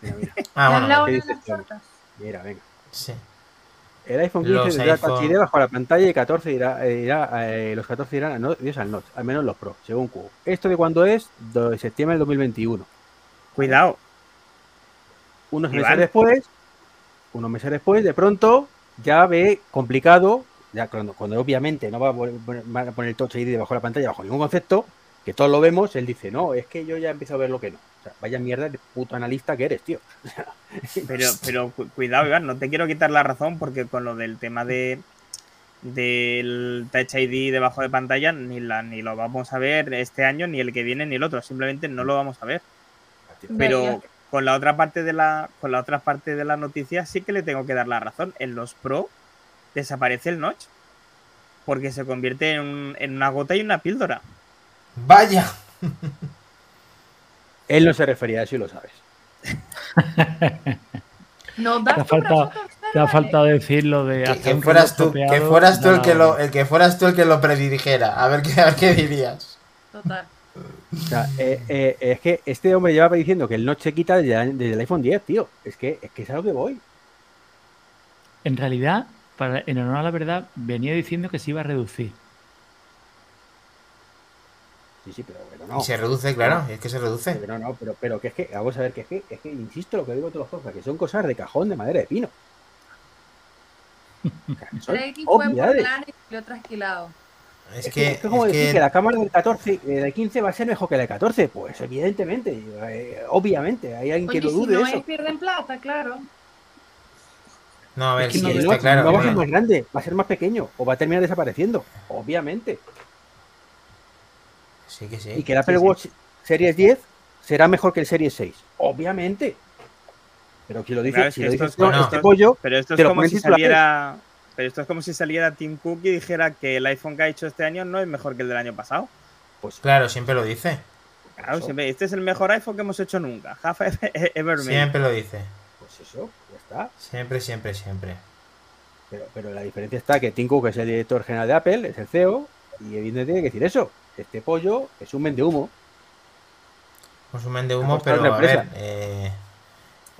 Mira, mira, Ah, ¿Ya bueno, mira, venga. sí. El iPhone 15 Los tendrá iPhone- Touch ID bajo la pantalla y 14 irá, eh, irá, eh, los 14 irán a no, Dios al notch, al menos los Pro, según Q. ¿Esto de cuándo es? De septiembre del 2021. Cuidado, Unos Iván. meses después, unos meses después, de pronto, ya ve complicado, ya cuando, cuando obviamente no va a poner, van a poner el Touch ID debajo de la pantalla bajo ningún concepto, que todos lo vemos, él dice, no, es que yo ya empiezo a ver lo que no. Sea, vaya mierda de puto analista que eres, tío. Pero, pero cu- cuidado, Iván, no te quiero quitar la razón porque con lo del tema de del Touch ID debajo de pantalla ni la ni lo vamos a ver este año ni el que viene ni el otro, simplemente no lo vamos a ver. Pero con la otra parte de la con la otra parte de la noticia sí que le tengo que dar la razón. En los Pro desaparece el notch porque se convierte en, un- en una gota y una píldora. Vaya. Él no se refería a eso y lo sabes. No Te das ha faltado, decir lo de Que, que fueras tú, que fueras tú el da que lo, el que fueras tú el que lo predirigiera. A ver qué, a ver qué dirías. Total. O sea, eh, eh, es que este hombre lleva diciendo que el Notch se quita desde, desde el iPhone 10, tío. Es que, es que es a lo que voy. En realidad, para, en honor a la verdad, venía diciendo que se iba a reducir. Sí, sí, pero, pero no. Y se reduce, claro, es que se reduce. Pero no, pero, pero que es que, vamos a ver, que es que, es que insisto lo que digo todos los cosas, que son cosas de cajón de madera de pino. Son Treki fue por obviedades. Es Es que, que, es como es decir que- que la cámara del 14, eh, del 15 va a ser mejor que la del 14. Pues evidentemente, eh, obviamente, hay alguien que lo si dude no eso. es, pierden plata, claro. no, a ver, Es que sí, no, está no- claro. no va a ser más grande, va a ser más pequeño o va a terminar desapareciendo, obviamente. Sí que sí. Y que el Apple Watch Series 10 será mejor que el Series 6, obviamente. Pero si lo dice, Claro, si lo es no, este pollo, Pero esto Te es lo como si saliera. Pero esto es como si saliera Tim Cook y dijera que el iPhone que ha hecho este año no es mejor que el del año pasado. pues Claro, siempre lo dice. Claro, Eso. siempre, este es el mejor iPhone que hemos hecho nunca. Half ever made. Siempre lo dice. Pues eso, ya está. Siempre, siempre, siempre. Pero, pero la diferencia está que Tim Cook es el director general de Apple, es el CEO, y evidentemente tiene que decir eso. Este pollo es un vende humo. Consumen de humo, Apostado pero a ver, eh,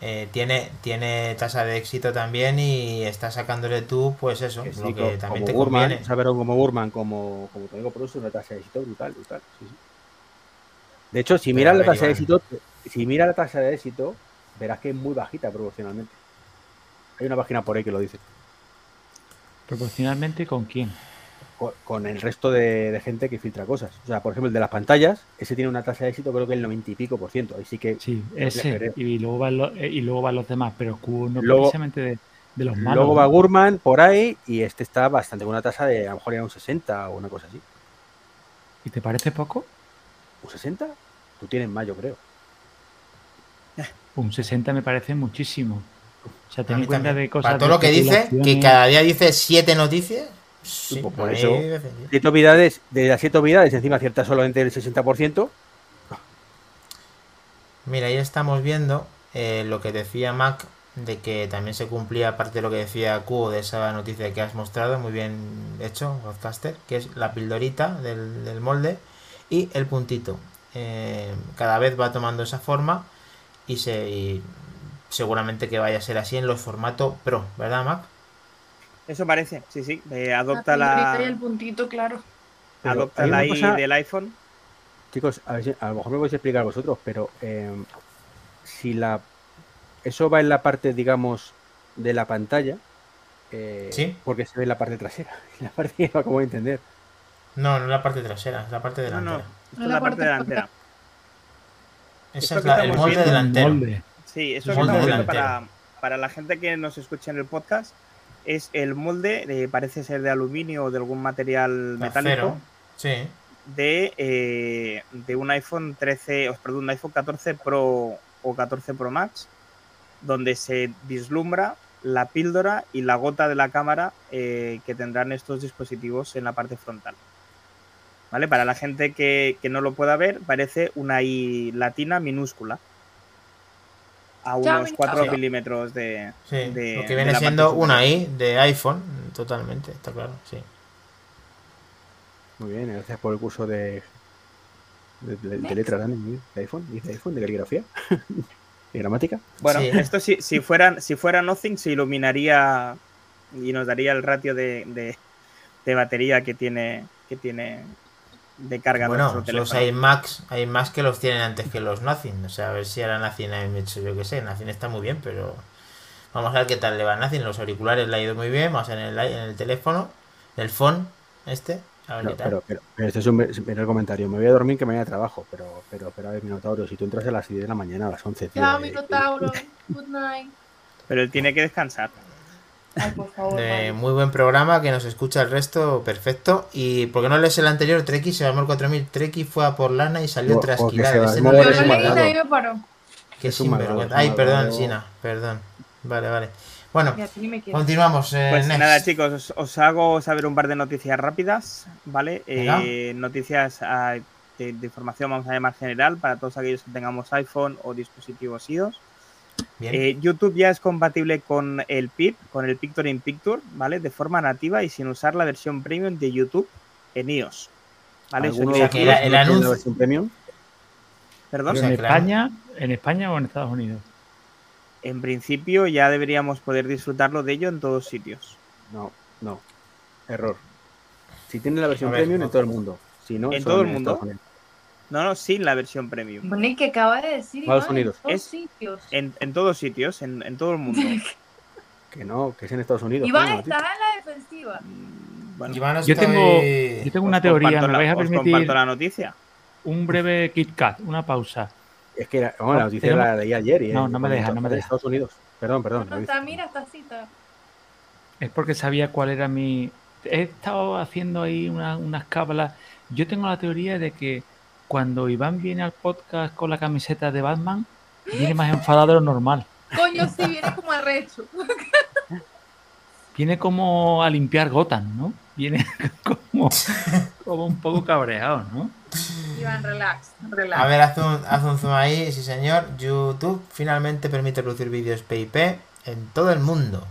eh, tiene, tiene tasa de éxito también y está sacándole tú, pues eso, Que sí, lo que también como te Burman, conviene. saber como Burman, como, como te digo, por eso una tasa de éxito brutal, brutal. sí, sí. De hecho, si miras la ver, tasa de éxito, si miras la tasa de éxito, verás que es muy bajita proporcionalmente. Hay una página por ahí que lo dice. ¿Proporcionalmente con quién? Con, el resto de, de gente que filtra cosas. O sea, por ejemplo, el de las pantallas, ese tiene una tasa de éxito creo que el 90 y pico por ciento. Ahí sí que Sí, ese. Y luego, van los, eh, y luego van los demás, pero Q no Luego- precisamente de, de los malos. Luego va Gurman por ahí y este está bastante con una tasa de a lo mejor era un 60 o una cosa así. ¿Y te parece poco? ¿Un 60? Tú tienes más, yo creo. Un 60 me parece muchísimo. O sea, ten en cuenta también. de cosas. Para todo de lo que dice, que cada día dice siete noticias. Sí, Pues por eso. Siete obviedades, de las siete obviedades, encima acierta solamente el 60%. Mira, ahí estamos viendo eh, lo que decía Mac, de que también se cumplía parte de lo que decía Q de esa noticia que has mostrado, muy bien hecho, podcaster, que es la pildorita del, del molde y el puntito. Eh, cada vez va tomando esa forma y, se, y seguramente que vaya a ser así en los formatos Pro, ¿verdad, Mac? Eso parece, sí, sí. eh, adopta figurita la, el puntito, claro. Pero adopta hay la I cosa- del iPhone. Chicos, a, ver si- a lo mejor me podéis explicar vosotros, pero eh, si la eso va en la parte, digamos, de la pantalla, eh, Sí. porque se ve en la parte trasera. En la parte que como entender. No, no es la parte trasera, es la parte No, delantera. no. Esto No, es la la parte parte delantera. Esa es la- el molde delantero. Molde. Sí, eso delantero. para, para la gente que nos escucha en el podcast es el molde, eh, parece ser de aluminio o de algún material metálico. Sí. de, eh, de un iPhone 13, os perdón, un iPhone 14 Pro o 14 Pro Max, donde se vislumbra la píldora y la gota de la cámara eh, que tendrán estos dispositivos en la parte frontal. ¿Vale? Para la gente que, que no lo pueda ver, parece una I latina minúscula. A unos mira. 4 Sí. milímetros de, Sí, de- lo de que viene siendo una. I de iPhone, totalmente, está claro, sí. Muy bien, gracias por el curso de, de, de- de letra bien. de iPhone, dice iPhone, de caligrafía, de gramática. Bueno, Sí. esto si, si, fuera, si fuera Nothing se iluminaría y nos daría el ratio de, de- de batería que tiene, que tiene de carga Bueno, nuestro los teléfono. hay Max, hay más que los tienen antes que los Nothing. O sea, a ver si ahora Nothing ha hecho, yo que sé, Nothing está muy bien, pero vamos a ver qué tal le va a Nothing. Los auriculares le ha ido muy bien, vamos en el, en el teléfono, en el phone, este, a ver No, qué tal. pero, pero, pero este es un primer comentario. Me voy a dormir que mañana trabajo, pero, pero, pero a ver, Minotauro, si tú entras a las 10 de la mañana, a las 11, tío. Ya, eh, Minotauro. Good night. Pero él tiene que descansar. Ay, por favor. De vale. muy buen programa que nos escucha el resto, perfecto. Y ¿por qué no lees el anterior? Treki se llamó el 4000. Treki fue a por lana y salió porque va- Ese no no un me paró. Qué Es sinvergüenza. Ay, perdón. Sina, perdón. Vale, vale. Bueno, a continuamos. eh, Pues next. nada, chicos, os, os hago saber un par de noticias rápidas, ¿vale? Eh, noticias, ah, de, de información, vamos a llamar general, para todos aquellos que tengamos iPhone o dispositivos iOS. Eh, YouTube ya es compatible con el PIP, con el Picture in Picture, ¿vale? De forma nativa y sin usar la versión premium de YouTube en iOS. ¿Vale? Eso ¿Alguno quiere o sea, que decir- era- no el anuncio- la versión premium? Perdón. O sea, ¿En claro. España, ¿En España o en Estados Unidos? En principio ya deberíamos poder disfrutarlo de ello en todos sitios. No, no. Error. Si tiene la versión ver, premium no. en todo el mundo. Si no, ¿En todo el mundo? No, no, sin la versión premium. Bueno, que acaba de decir Estados Iván, Unidos. en todos sitios. En, en todos sitios, en, en todo el mundo. Que no, que es en Estados Unidos. Iván está en la defensiva. Mm, Bueno, Iván, Yo tengo, yo tengo una os teoría, me la- vais a os permitir comparto la noticia. un breve Kit Kat, una pausa. Es que la, bueno, la noticia Tenemos- la leí ayer. Y No, no me deja, no me deja. Estados Unidos. Perdón, perdón. No, está, mira, así. está- Es porque sabía cuál era mi... He estado haciendo ahí una- unas cábalas. Yo tengo la teoría de que cuando Iván viene al podcast con la camiseta de Batman, viene más enfadado de lo normal. Coño, sí, viene como arrecho. Viene como a limpiar Gotham, ¿no? Viene como, como un poco cabreado, ¿no? Iván, relax, relax. A ver, haz un, haz un zoom ahí, sí señor. YouTube finalmente permite producir vídeos PIP en todo el mundo.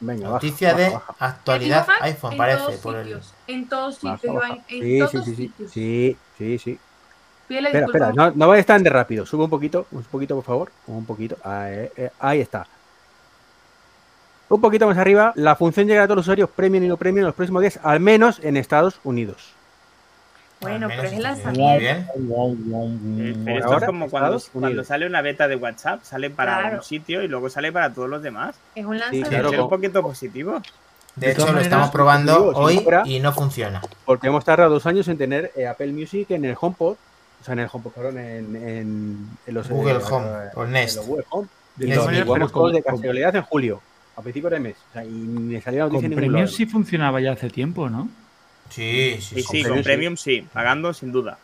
Venga, Noticia baja, de baja. actualidad iPhone, en parece. todos Por el... En todos sitios, baja. Iván, en Sí, todos sí, sí, sí, sitios. sí, sí, sí. Pídele Espera, disculpas. espera, no, no vayas tan de rápido. Sube un poquito, un poquito, por favor. Un poquito. Ahí, eh, ahí está. Un poquito más arriba, la función llegará a todos los usuarios premium y no premium en los próximos días, al menos en Estados Unidos. Bueno, pero es el lanzamiento. Muy bien. Por pero esto es como cuando, cuando sale una beta de WhatsApp, sale para Claro. un sitio y luego sale para todos los demás. Es un Sí, lanzamiento. claro, un poquito positivo. De De hecho, lo estamos probando hoy y no funciona. Porque hemos tardado dos años en tener eh, Apple Music en el HomePod, o sea, en el HomePod, perdón, en, en, en los Google eh, Home, eh, o en Nest. los Google Home. De Y todas maneras, con- todos de con- casualidad en julio, a principios de mes. O sea, y me salió la noticia Con en Premium lado. sí funcionaba ya hace tiempo, ¿no? Sí, sí, Sí, sí. sí, Premium con sí. Premium sí, pagando sin duda.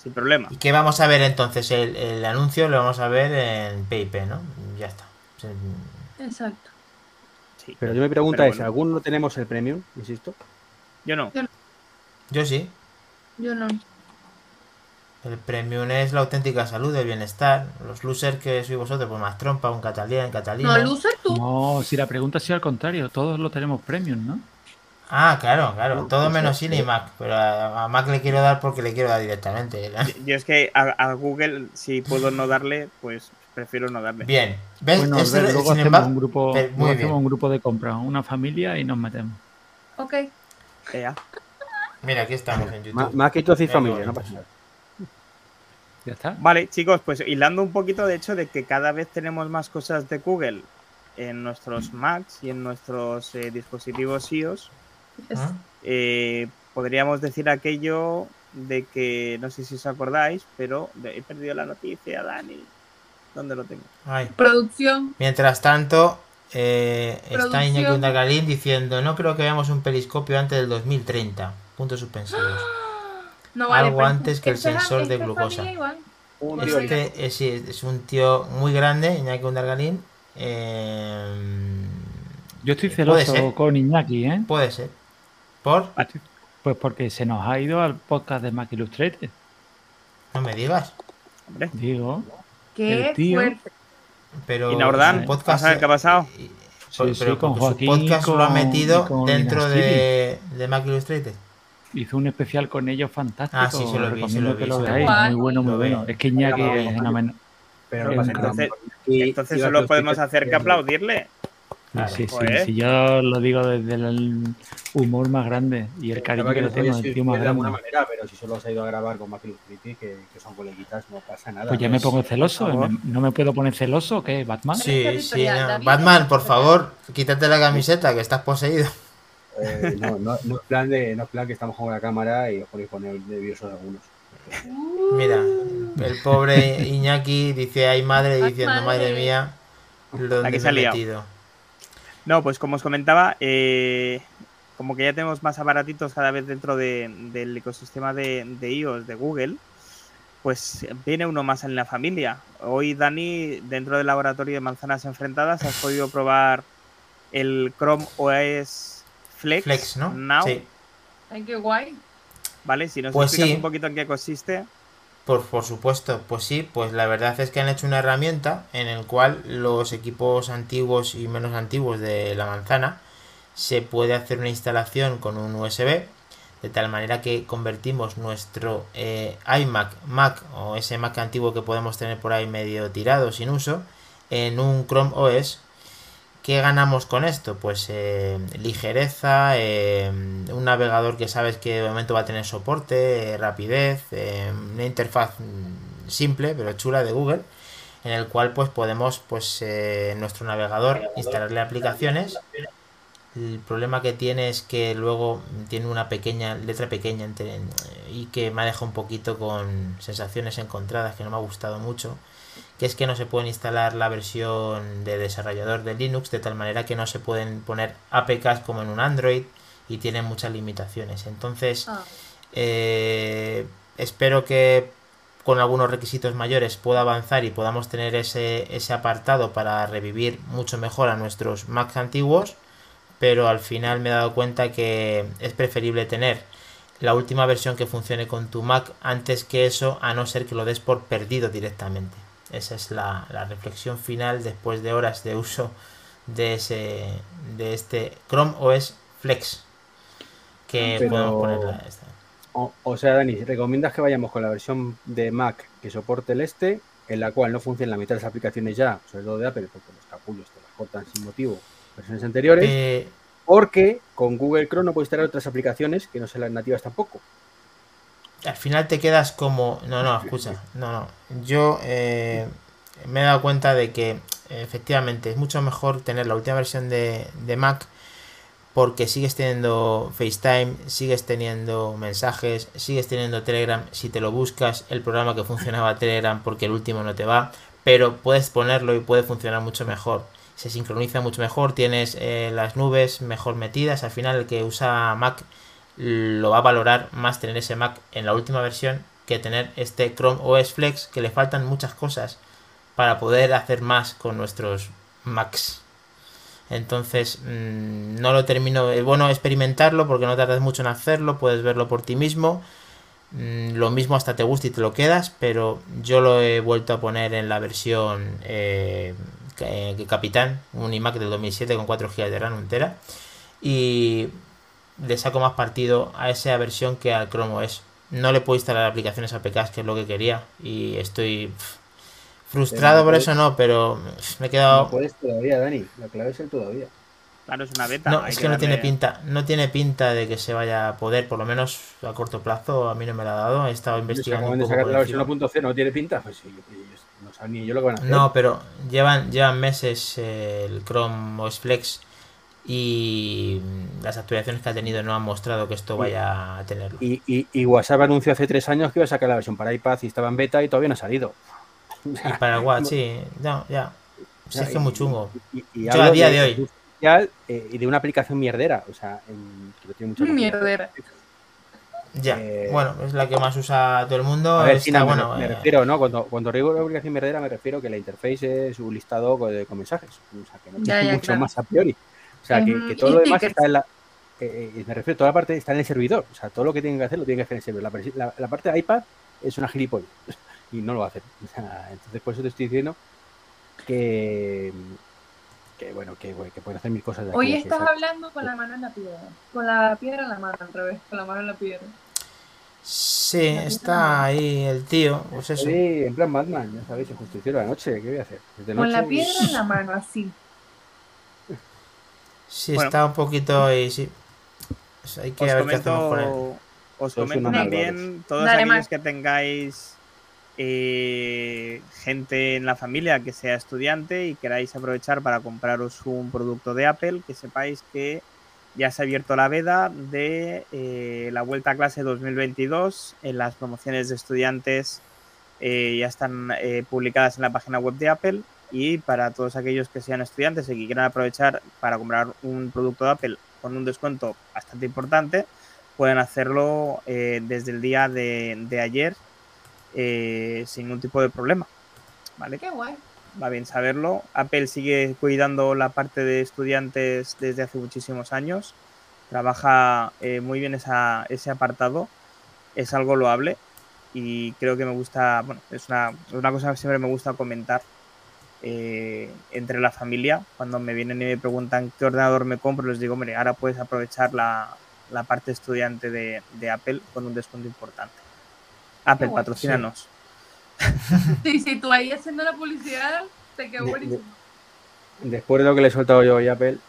Sin problema. ¿Y qué vamos a ver entonces? El, el anuncio lo vamos a ver en PIP, ¿no? Ya está. Sí. Exacto. Sí. Pero yo mi pregunta Pero es, bueno. ¿alguno no tenemos el Premium? Insisto. Yo no. Yo sí. Yo no. El premium es la auténtica salud, el bienestar. Los losers que sois vosotros, pues más trompa, un catalán, catalina. No, loser tú. No, si la pregunta ha sido al contrario, todos lo tenemos Premium, ¿no? Ah, claro, claro. No, Todo eso menos. Siri y Mac. Pero a, Mac le quiero dar porque le quiero dar directamente. Yo es que a, a Google, si puedo no darle, pues prefiero no darle. Bien. ¿Ves? Bueno, luego hacemos embargo, un grupo, eh, luego hacemos un grupo de compra, una familia y nos metemos. Ok. Ea. Mira, aquí estamos en YouTube. más que tú hacéis Eh, familia, no pasa nada. Ya está. Vale, chicos, pues hilando un poquito de hecho de que cada vez tenemos más cosas de Google en nuestros Macs y en nuestros eh, dispositivos iOS, ¿Ah? eh, podríamos decir aquello de que, no sé si os acordáis, pero de- he perdido la noticia, Dani. ¿Dónde lo tengo? Ay. Producción. Mientras tanto, eh, está. Iñaki Undagarín diciendo: No creo que veamos un periscopio antes del 2030. Puntos suspensivos. No vale, Algo antes que el sensor de glucosa. Este es, un tío muy grande, Iñaki Undagarín. Eh, Yo estoy Puede celoso con Iñaki, ¿eh? puede ser. ¿Por? Pues porque se nos ha ido al podcast de Mac Illustrated. No me digas. Hombre, Digo, Qué El tío- fuerte. Pero ¿Y Nordán? su podcast. ¿Vas a ver qué ha pasado? y- Sí, pero sí, con porque Joaquín su podcast lo ha metido dentro de, de Mac Illustrated. Hizo un especial con ellos fantástico. Ah, sí, sí lo vi, recomiendo lo que vi, lo veáis. Muy bueno, muy bueno. Es que Iñaki Vamos, es fenomenal. Pero Es no pasa un nada. entonces- Entonces solo podemos hacer que aplaudirle. Claro. Sí, sí, sí, Joder. sí, yo lo digo desde el humor más grande y el cariño que que le tengo al tío más de alguna grande. manera, pero si solo os ha ido a grabar con Mac Illustrated, que, que son coleguitas, no pasa nada. Pues ya ¿no? me pongo celoso. favor. ¿me- ¿No me puedo poner celoso qué, Batman? Sí, sí. no. Batman, por favor, quítate la camiseta que estás poseído. Eh, no, no, no es plan de, no es plan que estamos con la cámara y os ponéis poner nerviosos algunos. Mira, el pobre Iñaki dice, ay madre, Ay, diciendo, madre. madre mía, ¿dónde que me metido? No, pues como os comentaba, eh, como que ya tenemos más aparatitos cada vez dentro de- del ecosistema de, de iOS de Google, pues viene uno más en la familia. Hoy, Dani, dentro del laboratorio de manzanas enfrentadas, has podido probar el Chrome OS Flex, Flex, ¿no? Now. Sí. Ay, qué guay. ¿vale? Si nos Pues explicas sí. un poquito en qué consiste. Por, por supuesto, pues sí, pues la verdad es que han hecho una herramienta en el cual los equipos antiguos y menos antiguos de la manzana se puede hacer una instalación con un USB de tal manera que convertimos nuestro eh, iMac, Mac o ese Mac antiguo que podemos tener por ahí medio tirado sin uso en un Chrome OS. ¿Qué ganamos con esto? Pues eh, ligereza, eh, un navegador que sabes que de momento va a tener soporte, eh, rapidez, una interfaz mm, simple pero chula de Google, en el cual pues podemos pues en nuestro navegador instalarle aplicaciones. El problema que tiene es que luego tiene una pequeña letra pequeña y que me ha dejado un poquito con sensaciones encontradas que no me ha gustado mucho que es que no se pueden instalar la versión de desarrollador de Linux de tal manera que no se pueden poner APKs como en un Android y tienen muchas limitaciones. Entonces, Ah, eh, espero que con algunos requisitos mayores pueda avanzar y podamos tener ese, ese apartado para revivir mucho mejor a nuestros Macs antiguos, pero al final me he dado cuenta que es preferible tener la última versión que funcione con tu Mac antes que eso, a no ser que lo des por perdido directamente. Esa es la, la reflexión final después de horas de uso de ese de este Chrome OS Flex que Pero- podemos ponerla esta. O, o sea, Dani, recomiendas que vayamos con la versión de Mac que soporte el este, en la cual no funcionan la mitad de las aplicaciones ya, sobre todo de Apple, porque los capullos te las cortan sin motivo, versiones anteriores, Eh, porque con Google Chrome no puedes instalar otras aplicaciones que no sean las nativas tampoco. Al final te quedas como. No, no, escucha. No, no. Yo eh, me he dado cuenta de que efectivamente es mucho mejor tener la última versión de, de Mac porque sigues teniendo FaceTime, sigues teniendo mensajes, sigues teniendo Telegram. Si te lo buscas, el programa que funcionaba Telegram porque el último no te va, pero puedes ponerlo y puede funcionar mucho mejor. Se sincroniza mucho mejor, tienes eh, las nubes mejor metidas. Al final, el que usa Mac lo va a valorar más tener ese Mac en la última versión que tener este Chrome OS Flex que le faltan muchas cosas para poder hacer más con nuestros Macs. Entonces, mmm, no lo termino. Es bueno experimentarlo porque no tardas mucho en hacerlo, puedes verlo por ti mismo. Mm, lo mismo hasta te gusta y te lo quedas, pero yo lo he vuelto a poner en la versión eh, que Capitán, un iMac del 2007 con 4 GB de RAM entera. Y le saco más partido a esa versión que al Chrome OS. No le puedo instalar aplicaciones APKs, que es lo que quería, y estoy pff, frustrado no por puedes- eso, no, pero pff, me he quedado. No puedes todavía, Dani. La clave es el todavía. Claro, es una beta. No, es que no tiene darle- pinta, no tiene pinta de que se vaya a poder, por lo menos a corto plazo, a mí no me la ha dado, he estado investigando un poco por la versión encima. 1.0, ¿no tiene pinta? Pues sí, no saben ni yo lo que van a hacer. No, pero llevan, llevan meses eh, el Chrome OS Flex y mm, las actualizaciones que ha tenido no han mostrado que esto vaya a tenerlo. Y, y, y WhatsApp anunció hace tres años que iba a sacar la versión para iPad y estaba en beta y todavía no ha salido. Y para el Watch, sí, no, ya. Sí, es que es muy chungo. Y, y Yo hablo a día de de hoy. social, eh, y de una aplicación mierdera. O sea, en- que no tiene mucha lógica. Mierdera. Ya, Eh, bueno, es la que más usa todo el mundo. A ver, está no, bueno. me, eh, refiero, ¿no? Cuando, cuando digo una aplicación mierdera me refiero que la interface es un listado con, mensajes. O sea, que no Ya, tiene ya, mucho claro. más a priori. O sea, que, que todo lo demás está en la... eh, eh, me refiero, toda la parte está en el servidor. O sea, todo lo que tienen que hacer lo tienen que hacer en el servidor. La, la- la parte de iPad es una gilipollas. Y no lo va a hacer. O sea, entonces, por eso te estoy diciendo que... Que bueno, que, que pueden hacer mil cosas de aquí. Hoy que estás hablando con la mano en la piedra. Con la piedra en la mano, al revés. Con la mano en la piedra. Sí, está ahí el tío. Pues eso. Sí, en plan Batman, ya sabéis, el justiciero de la noche. ¿Qué voy a hacer? Con la y- piedra en la mano, así. Sí, Bueno. está un poquito ahí, sí. Pues hay que Os ver qué hacemos con él. comento, os Todos comento también, todos Dale, aquellos que tengáis eh, gente en la familia que sea estudiante y queráis aprovechar para compraros un producto de Apple, que sepáis que ya se ha abierto la veda de eh, la vuelta a clase 2022 en las promociones de estudiantes eh, ya están eh, publicadas en la página web de Apple y para todos aquellos que sean estudiantes y que quieran aprovechar para comprar un producto de Apple con un descuento bastante importante, pueden hacerlo eh, desde el día de, de ayer eh, sin ningún tipo de problema. ¿Vale? Qué guay. Va bien saberlo. Apple sigue cuidando la parte de estudiantes desde hace muchísimos años. Trabaja eh, muy bien esa- ese apartado es algo loable y creo que me gusta, bueno, es una, una cosa que siempre me gusta comentar eh, entre la familia. Cuando me vienen y me preguntan qué ordenador me compro, les digo, hombre, ahora puedes aprovechar la, la parte estudiante de, de Apple con un descuento importante. Apple, bueno, patrocínanos. Sí, sí, tú ahí haciendo la publicidad, te quedó De- buenísimo. Después de lo que le he soltado yo hoy a Apple,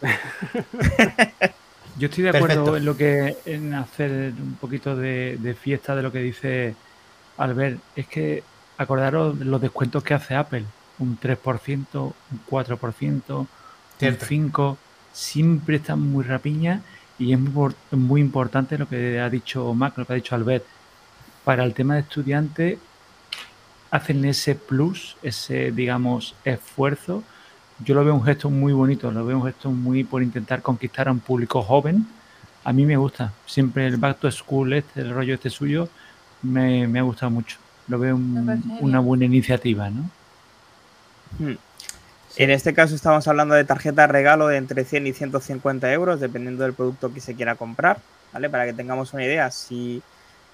Yo estoy de acuerdo Perfecto. en lo que en hacer un poquito de, de fiesta de lo que dice Albert. Es que acordaros de los descuentos que hace Apple. Un 3%, un 4%, un Cierto. 5%. Siempre están muy rapiñas y es muy, por- muy importante lo que ha dicho Mac, lo que ha dicho Albert. Para el tema de estudiantes, hacen ese plus, ese, digamos, esfuerzo. Yo lo veo un gesto muy bonito, lo veo un gesto muy por intentar conquistar a un público joven. A mí me gusta. Siempre el Back to School, este, el rollo este suyo, me, me ha gustado mucho. Lo veo un- una buena iniciativa, ¿no? Hmm. En este caso estamos hablando de tarjeta de regalo de entre 100 y 150 euros, dependiendo del producto que se quiera comprar, ¿vale? Para que tengamos una idea, si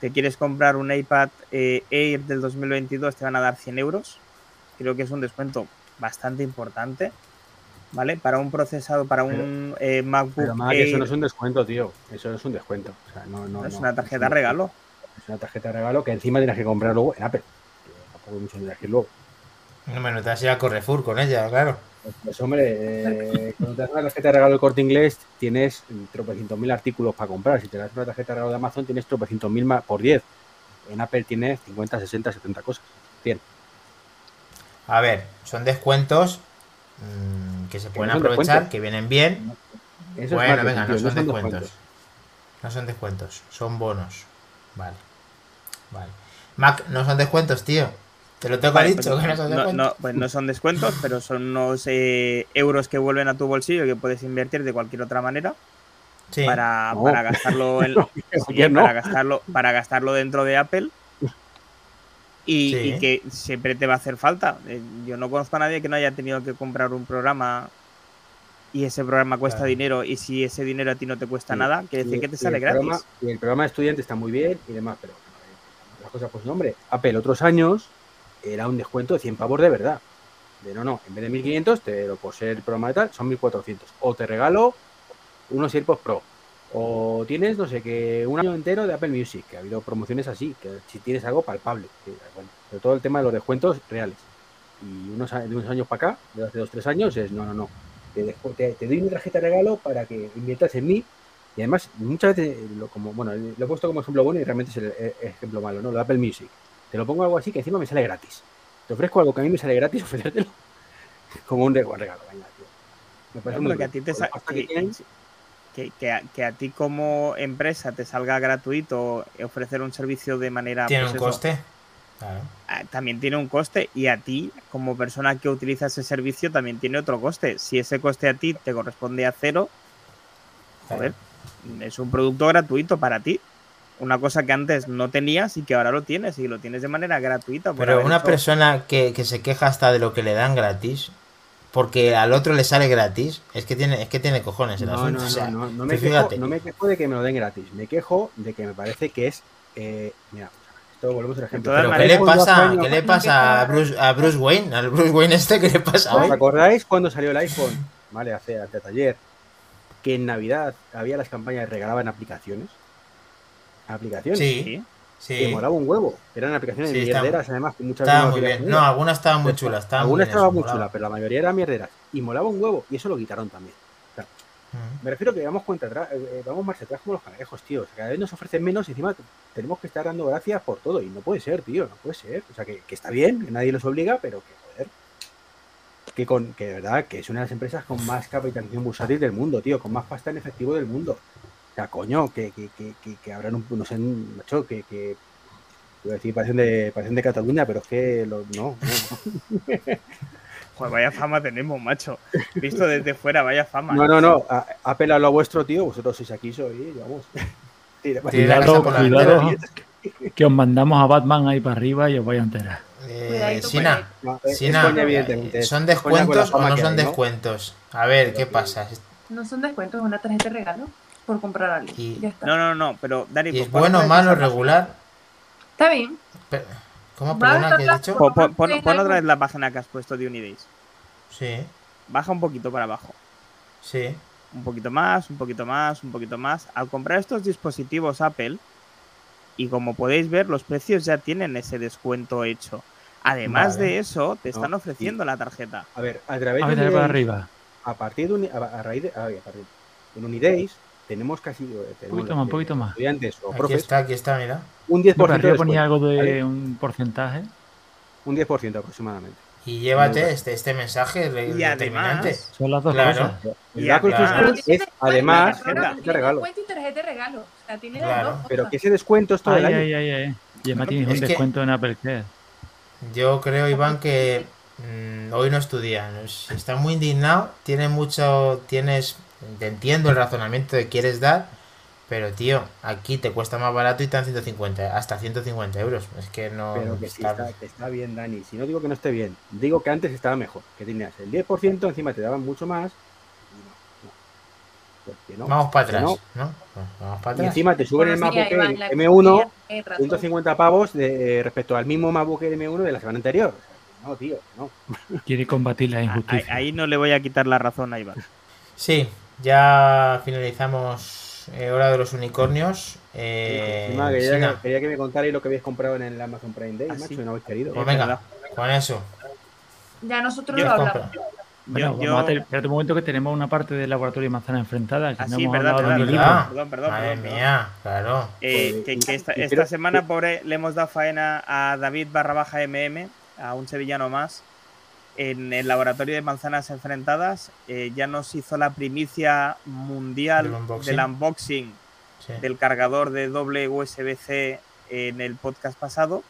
te quieres comprar un iPad eh, Air del 2022 te van a dar 100 euros. Creo que es un descuento bastante importante, ¿vale? Para un procesado, para un eh, MacBook pero Air, eso no es un descuento, tío. Eso no es un descuento. O sea, no, no, es una tarjeta regalo. Es una tarjeta de regalo que encima tienes que comprar luego en Apple. Que tampoco hay mucho que luego. No me notas ir a Correfour con ella, claro. Pues hombre, eh, cuando te das una tarjeta de regalo del corte inglés, tienes tropecientos mil artículos para comprar. Si te das una tarjeta de regalo de Amazon, tienes tropecientos mil por 10. En Apple tienes 50, 60, 70 cosas. 100. A ver, son descuentos mm, que se pueden no aprovechar, descuentos. que vienen bien. Eso Bueno, marketing, venga, no son descuentos. descuentos. No son descuentos, son bonos. Vale. Vale. Mac, no son descuentos, tío. Te lo tengo Vale, dicho pues que no son no, descuentos. no, pues no son descuentos, pero son unos eh, euros que vuelven a tu bolsillo que puedes invertir de cualquier otra manera Sí. para, No. para gastarlo en, No, sí, para gastarlo para gastarlo dentro de Apple y, Sí. y que siempre te va a hacer falta. Eh, Yo no conozco a nadie que no haya tenido que comprar un programa y ese programa cuesta Claro. dinero y si ese dinero a ti no te cuesta Sí. nada, quiere decir Y- que te sale gratis. Programa, y el programa de estudiante está muy bien y demás, pero eh, las cosas, pues nombre. Apple otros años era un descuento de 100 pavos de verdad. De no, no, en vez de 1500, te lo por ser programa de tal, son 1400. O te regalo unos AirPods Pro. O tienes, no sé, que un año entero de Apple Music, que ha habido promociones así, que si tienes algo palpable. que, sobre todo el tema de los descuentos reales. Y unos, de unos años para acá, de hace dos, tres años, es no, no, no. Te, te- te doy mi tarjeta de regalo para que inviertas en mí y además, muchas veces, lo, como, bueno, lo he puesto como ejemplo bueno y realmente es el eh, ejemplo malo, ¿no? Lo de Apple Music. Te lo pongo algo así que encima me sale gratis. Te ofrezco algo que a mí me sale gratis, ofrecértelo como un regalo. regalo, venga, tío. Me parece Hombre, muy que a ti te que, que a, que a como empresa te salga gratuito ofrecer un servicio de manera ¿Tiene pues un eso, coste? Claro. ah, también tiene un coste y a ti como persona que utiliza ese servicio también tiene otro coste. Si ese coste a ti te corresponde a cero, joder, es un producto gratuito para ti. Una cosa que antes no tenías y que ahora lo tienes y lo tienes de manera gratuita. por Pero una hecho- persona que, que se queja hasta de lo que le dan gratis, porque al otro le sale gratis, es que tiene, es que tiene cojones el No, asunto. no, o sea, no, no, me quejo, no me quejo de que me lo den gratis. Me quejo de que me parece que es. eh, mira, esto volvemos al ejemplo. Pero ¿qué le pasa, ¿qué le pasa a Bruce, a Bruce Wayne? Al Bruce Wayne este, ¿qué le pasa ¿Os acordáis cuando salió el iPhone? Vale, hace, hace ayer. Que en Navidad había las campañas regalaban aplicaciones. Aplicaciones. Sí, Sí. Que molaba un huevo. Eran aplicaciones Sí, está- mierderas, además, que muchas Estaba veces no muy bien. No, algunas estaban muy chulas. Estaban Algunas muy bien, estaba eso muy molaba. chula, pero la mayoría eran mierderas. Y molaba un huevo. Y eso lo quitaron también. Me refiero que vamos cuenta atrás, eh, vamos marcha atrás como los cangrejos, tío. O sea, cada vez nos ofrecen menos y encima tenemos que estar dando gracias por todo. Y no puede ser, tío, no puede ser. O sea, que, que está bien, que nadie los obliga, pero que joder. Que con, que de verdad, que es una de las empresas con más capitalización bursátil del mundo, tío, con más pasta en efectivo del mundo. O sea, coño, que, que, que, que, que habrán un, no sé, macho, que, que iba a decir, parecen de, parecen de Cataluña, pero es que lo- no, no. Joder, vaya fama tenemos, macho. Visto desde fuera, vaya fama. No, no, no. a- Apela lo vuestro, tío. Vosotros sois aquí, sois, vamos. Tira- Cuidado, cuidado, que os mandamos a Batman ahí para arriba y os vais a enterar. Eh, con Sina. No, es- Sina, eh, es ¿son descuentos o no son hay, ¿no? descuentos? A ver, ¿qué pasa? No son descuentos, es una tarjeta de regalo por comprar algo. Y- Ya está. No, no, no, pero Dani, ¿Y ¿por es bueno, malo, regular? Está bien. Pe- ¿Cómo? Perdona, estar ¿qué la- has dicho? Pon, pon- pon- Sí, pon hay otra vez un- la página que has puesto de Unidays. Sí, Baja un poquito para abajo. sí. Un poquito más, un poquito más, un poquito más. Al comprar estos dispositivos Apple, y como podéis ver, los precios ya tienen ese descuento hecho. Además Vale. de eso, te están No, ofreciendo la tarjeta. A ver, a través A de ver, para arriba. a partir de Uni- a, a raíz de, a ver, a partir- en Unidays tenemos casi eh, Un tenemos poquito más, un poquito más. estudiantes o Aquí profes está, aquí está, mira. un 10% No, pero de ponía algo de ¿vale? un porcentaje. un 10% aproximadamente. Y llévate Muy este, este mensaje re- Y determinante. además, Son las dos Claro. cosas. El Ya, claro. Es además tarjeta, regalo, Descuento y tarjeta de regalo. O sea, tiene Claro, dos pero que ese descuento es todo Ay, el año. ay, ay, ay. Y además tienes Es un que- descuento en Apple Care. Yo creo, Iván, que mm, hoy no estudia. ¿no? Si Está muy indignado. Tiene mucho. Tienes. Te entiendo el razonamiento que quieres dar. Pero, tío, aquí te cuesta más barato y te dan 150, hasta 150 euros. Es que no. Pero que sí está- está, que está bien, Dani. Si no digo que no esté bien, digo que antes estaba mejor. Que tenías el 10%, encima te daban mucho más. Y no, no. Pues no. Vamos para atrás, no. ¿no? Pues Vamos para Y atrás. encima te suben Bueno, el MacBook ahí Air la M1 economía, tiene razón. 150 pavos de, eh, respecto al mismo MacBook Air M1 de la semana anterior. No, tío, no. Quiere combatir la ahí, injusticia. ahí no le voy a quitar la razón a Iván. Sí, ya finalizamos eh, Hora de los Unicornios. Eh, Encima quería, Sina, que, quería que me contarais lo que habéis comprado en el Amazon Prime Day, Ah, macho, sí. y no habéis querido. pues Es venga, con eso. Ya nosotros Yo lo hablamos. Bueno, Yo- vamos yo- a tener, espérate un momento que tenemos una parte del laboratorio de manzana enfrentada. Que Ah, no sí, hemos verdad, hablado de verdad, mi verdad. libro. Perdón, perdón, Madre perdón, mía, claro. Eh, Pues, que, que esta, esta semana, pobre, le hemos dado faena a David barra baja MM, a un sevillano más, en el laboratorio de manzanas enfrentadas. Eh, ya nos hizo la primicia mundial Del unboxing. del unboxing Sí. del cargador de doble USB-C en el podcast pasado.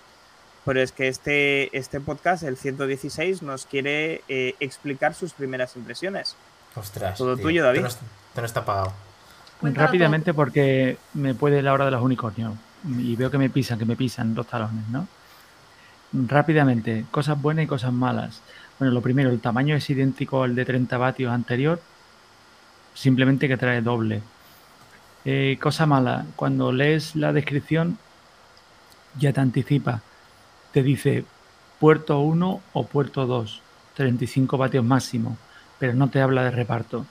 Pero es que este, este podcast, el 116, nos quiere eh, explicar sus primeras impresiones. Ostras. Todo tío, tuyo, David. esto no está- pagado. Rápidamente porque me puede la hora de los unicornios. Y veo que me pisan, que me pisan los talones, ¿no? Rápidamente, cosas buenas y cosas malas. Bueno, lo primero, el tamaño es idéntico al de 30 vatios anterior, simplemente que trae doble. Eh, cosa mala, cuando lees la descripción ya te anticipa, te dice puerto 1 o puerto 2, 35 vatios máximo, pero no te habla de reparto.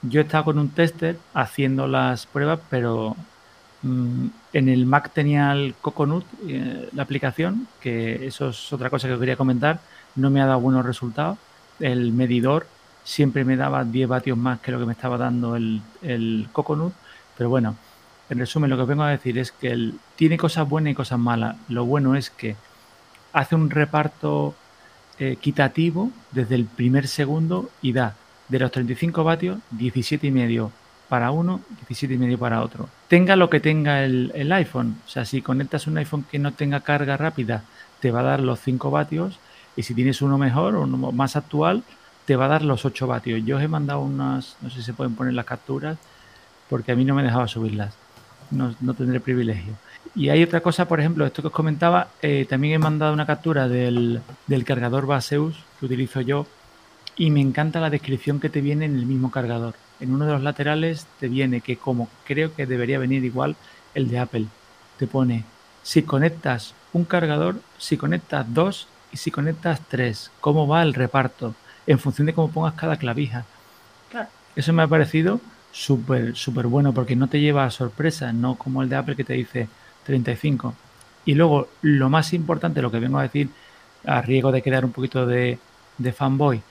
Yo he estado con un tester haciendo las pruebas, pero en el Mac tenía el Coconut, eh, la aplicación, que eso es otra cosa que quería comentar, no me ha dado buenos resultados. El medidor siempre me daba 10 vatios más que lo que me estaba dando el, Coconut, pero bueno, en resumen lo que vengo a decir es que el- tiene cosas buenas y cosas malas. Lo bueno es que hace un reparto eh, equitativo desde el primer segundo y da de los 35 vatios 17 y medio para uno, 17 y medio para otro. Tenga lo que tenga el, iPhone, o sea, si conectas un iPhone que no tenga carga rápida, te va a dar los 5 vatios y si tienes uno mejor o uno más actual, te va a dar los 8 vatios. Yo os he mandado unas, no sé si se pueden poner las capturas, porque a mí no me dejaba subirlas. No, no tendré privilegio. Y hay otra cosa, por ejemplo, esto que os comentaba, eh, también he mandado una captura del, del cargador Baseus que utilizo yo y me encanta la descripción que te viene en el mismo cargador. En uno de los laterales te viene que como creo que debería venir igual el de Apple, te pone si conectas un cargador, si conectas dos y si conectas tres, cómo va el reparto en función de cómo pongas cada clavija. Claro. Eso me ha parecido súper, súper bueno porque no te lleva a sorpresa, no como el de Apple que te dice 35. Y luego, lo más importante, lo que vengo a decir, a riesgo de quedar un poquito de, de fanboy,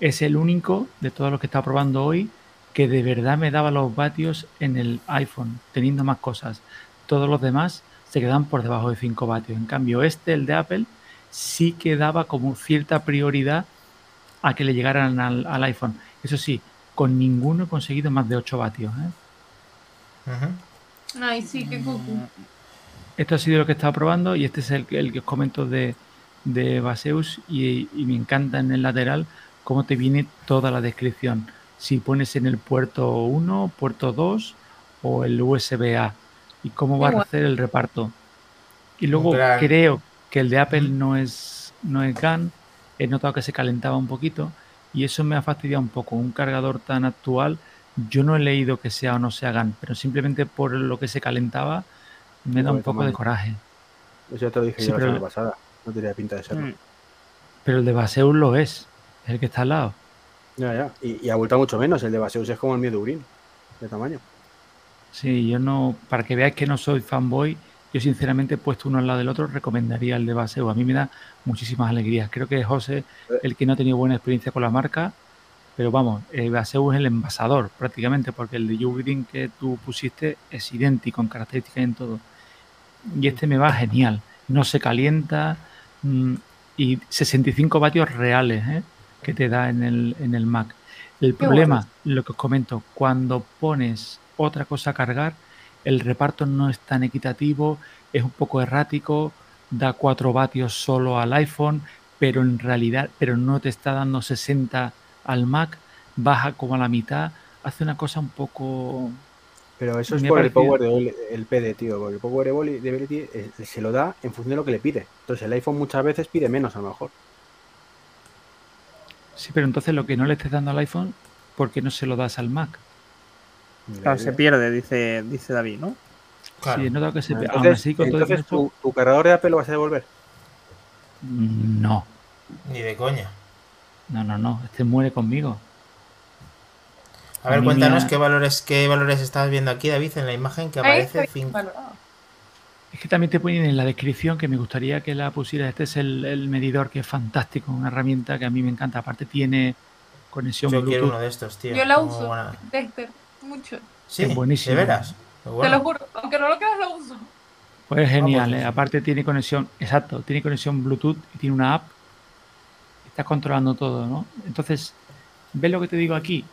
es el único de todos los que está probando hoy que de verdad me daba los vatios en el iPhone, teniendo más cosas. Todos los demás se quedan por debajo de 5 vatios. En cambio, este, el de Apple, sí que daba como cierta prioridad a que le llegaran al, al iPhone. Eso sí, con ninguno he conseguido más de 8 vatios. ¿eh? Ay, sí, qué cucu. Esto ha sido lo que he estado probando y este es el, que- el que os comento de, de Baseus y, y me encanta en el lateral cómo te viene toda la descripción. Si pones en el puerto 1, puerto 2 o el USB-A y cómo va a hacer el reparto. Y luego gran- creo que el de Apple no es, no es GAN. He notado que se calentaba un poquito y eso me ha fastidiado un poco. Un cargador tan actual, yo no he leído que sea o no sea GAN, pero simplemente por lo que se calentaba me da un poco de coraje. Eso ya te lo dije Sí, yo la pero semana el- pasada. No tenía pinta de serlo. Mm. Pero el de Baseus lo es. Es el que está al lado. Ya, ya. Y, y abulta mucho menos. El de Baseus es como el mío de Urín. De tamaño. Sí, yo no, para que veáis que no soy fanboy, yo sinceramente puesto uno al lado del otro, recomendaría el de Baseo. A mí me da muchísimas alegrías. Creo que es José el que no ha tenido buena experiencia con la marca, pero vamos, el Baseo es el envasador prácticamente, porque el de Green que tú pusiste es idéntico en características y en todo. Y este me va genial. No se calienta mm, y 65 vatios reales ¿eh? Que te da en el, en el Mac. El problema, lo que os comento, cuando pones otra cosa a cargar, el reparto no es tan equitativo, es un poco errático, da 4 vatios solo al iPhone, pero en realidad, pero no te está dando 60 al Mac, baja como a la mitad, hace una cosa un poco... Pero eso es por el Power de el PD, tío. Porque el Power de Ability eh, se lo da en función de lo que le pide. Entonces el iPhone muchas veces pide menos a lo mejor. Sí, pero entonces lo que no le estés dando al iPhone, ¿por qué no se lo das al Mac? Claro, se pierde, dice, dice David, ¿no? Claro. Sí, he notado que se... aún Entonces, así, con todo entonces tu, tu cargador de Apple lo vas a devolver. No, Ni de coña. no, no, no, este muere conmigo. A ver, A cuéntanos qué valores, qué valores estás viendo aquí, David, en la imagen que aparece. valorado. Es que también te ponen en la descripción que me gustaría que la pusieras. Este es el, el medidor que es fantástico, una herramienta que a mí me encanta. Aparte tiene conexión Yo quiero Bluetooth. uno de estos, tío. Yo la Muy uso, buena. Dexter, mucho. Sí, Es buenísimo. ¿De veras? Te lo juro, aunque no lo creas, lo uso. Pues es genial, pues ¿eh? sí. aparte tiene conexión, exacto, tiene conexión Bluetooth y tiene una app. Estás controlando todo, ¿no? Entonces, ¿ves lo que te digo aquí?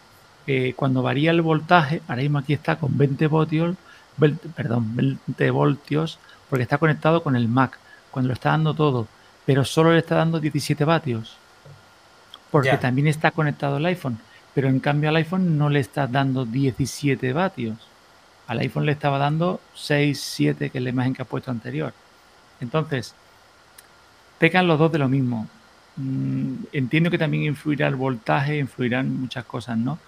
Eh, cuando varía el voltaje, ahora mismo aquí está con 20 voltios, 20 perdón, 20 voltios, porque está conectado con el Mac, cuando lo está dando todo, pero solo le está dando 17 vatios. Porque también está conectado el iPhone, pero en cambio al iPhone no le está dando 17 vatios. Al iPhone le estaba dando 6, 7, que es la imagen que ha puesto anterior. Entonces, pecan los dos de lo mismo. Mm, entiendo que también influirá el voltaje, influirán muchas cosas, ¿no?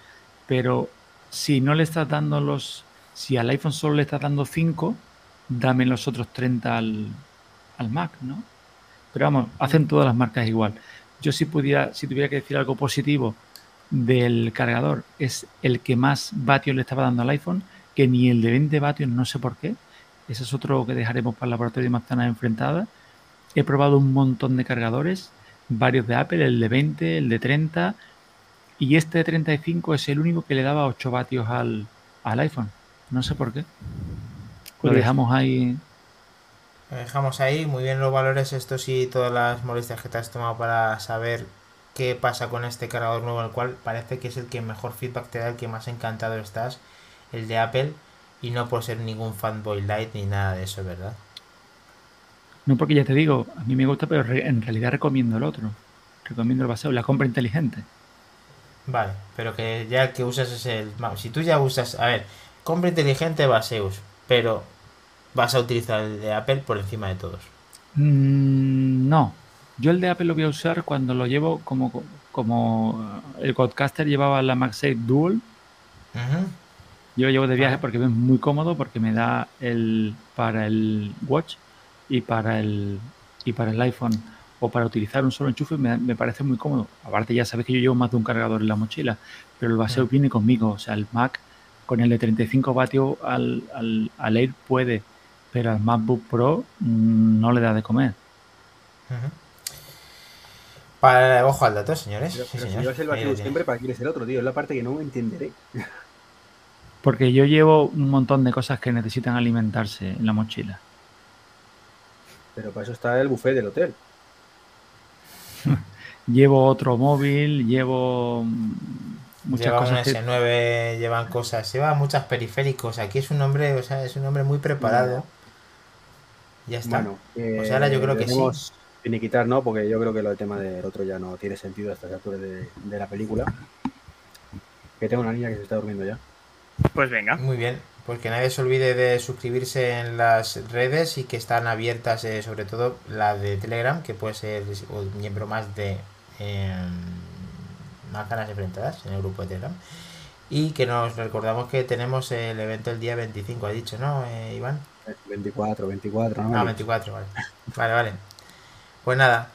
Pero si no le estás dando los. Si al iPhone solo le estás dando 5, dame los otros 30 al, al Mac, ¿no? Pero vamos, hacen todas las marcas igual. Yo si pudiera, si tuviera que decir algo positivo del cargador, es el que más vatios le estaba dando al iPhone, que ni el de 20 vatios, no sé por qué. Ese es otro que dejaremos para el laboratorio de manzanas enfrentadas. He probado un montón de cargadores, varios de Apple, el de 20, el de 30, y este de 35 es el único que le daba 8 vatios al, al iPhone. No sé por qué. Lo Curioso. dejamos ahí. Lo dejamos ahí, muy bien los valores estos y todas las molestias que te has tomado para saber qué pasa con este cargador nuevo, el cual parece que es el que mejor feedback te da, el que más encantado estás, el de Apple, y no por ser ningún fanboy light ni nada de eso, ¿verdad? No porque ya te digo, a mí me gusta, pero re- en realidad recomiendo el otro. Recomiendo el baseo, la compra inteligente. Vale, pero que ya el que usas es el... Si tú ya usas... A ver, compra inteligente Baseus, pero vas a utilizar el de Apple por encima de todos. Mm, no, yo el de Apple lo voy a usar cuando lo llevo como, como el Codcaster llevaba la MagSafe Dual. Ujú. Yo lo llevo de viaje porque es muy cómodo, porque me da el para el Watch y para el y para el iPhone o para utilizar un solo enchufe me, me parece muy cómodo. Aparte ya sabes que yo llevo más de un cargador en la mochila, pero el baseo viene conmigo, o sea, el Mac con el de 35 vatios al, al, al Air puede, pero al MacBook Pro mm, no le da de comer. Para ojo al dato, señores. Pero, pero señor. el vacío siempre, ¿para quieres el otro, tío? Es la parte que no entenderé. Porque yo llevo un montón de cosas que necesitan alimentarse en la mochila. Pero para eso está el buffet del hotel. Llevo otro móvil, llevo mm, muchas Lleva un cosas que... S9, llevan cosas, lleva muchos periféricos. Aquí es un hombre, o sea, es un hombre muy preparado. Ya está. Bueno, Pues ahora yo creo que sí. finiquitar, ¿no? Porque yo creo que lo del tema del otro ya no tiene sentido a estas alturas de, de la película. Que tengo una niña que se está durmiendo ya. Pues venga. Muy bien, pues que nadie se olvide de suscribirse en las redes y que están abiertas, eh, sobre todo la de Telegram, que puede ser un miembro más de eh, Manzanas Enfrentadas en el grupo de Telegram. Y que nos recordamos que tenemos el evento el día 25, ha dicho, ¿no, eh, Iván? 24, 24, ¿no? Ah, 24, vale. Vale, vale. Pues nada,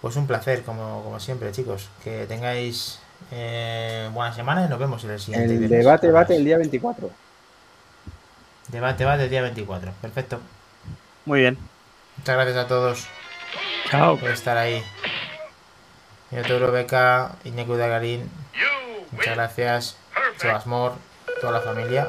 pues un placer, como, como siempre, chicos. Que tengáis eh, buena semana y nos vemos en el siguiente. El viernes. debate, debate el día 24. Debate, debate el día 24. Perfecto. Muy bien. Muchas gracias a todos Chao. por estar ahí. Minotauro Beca, Iñaki Udagarín, muchas gracias. Sebas Mor, toda la familia.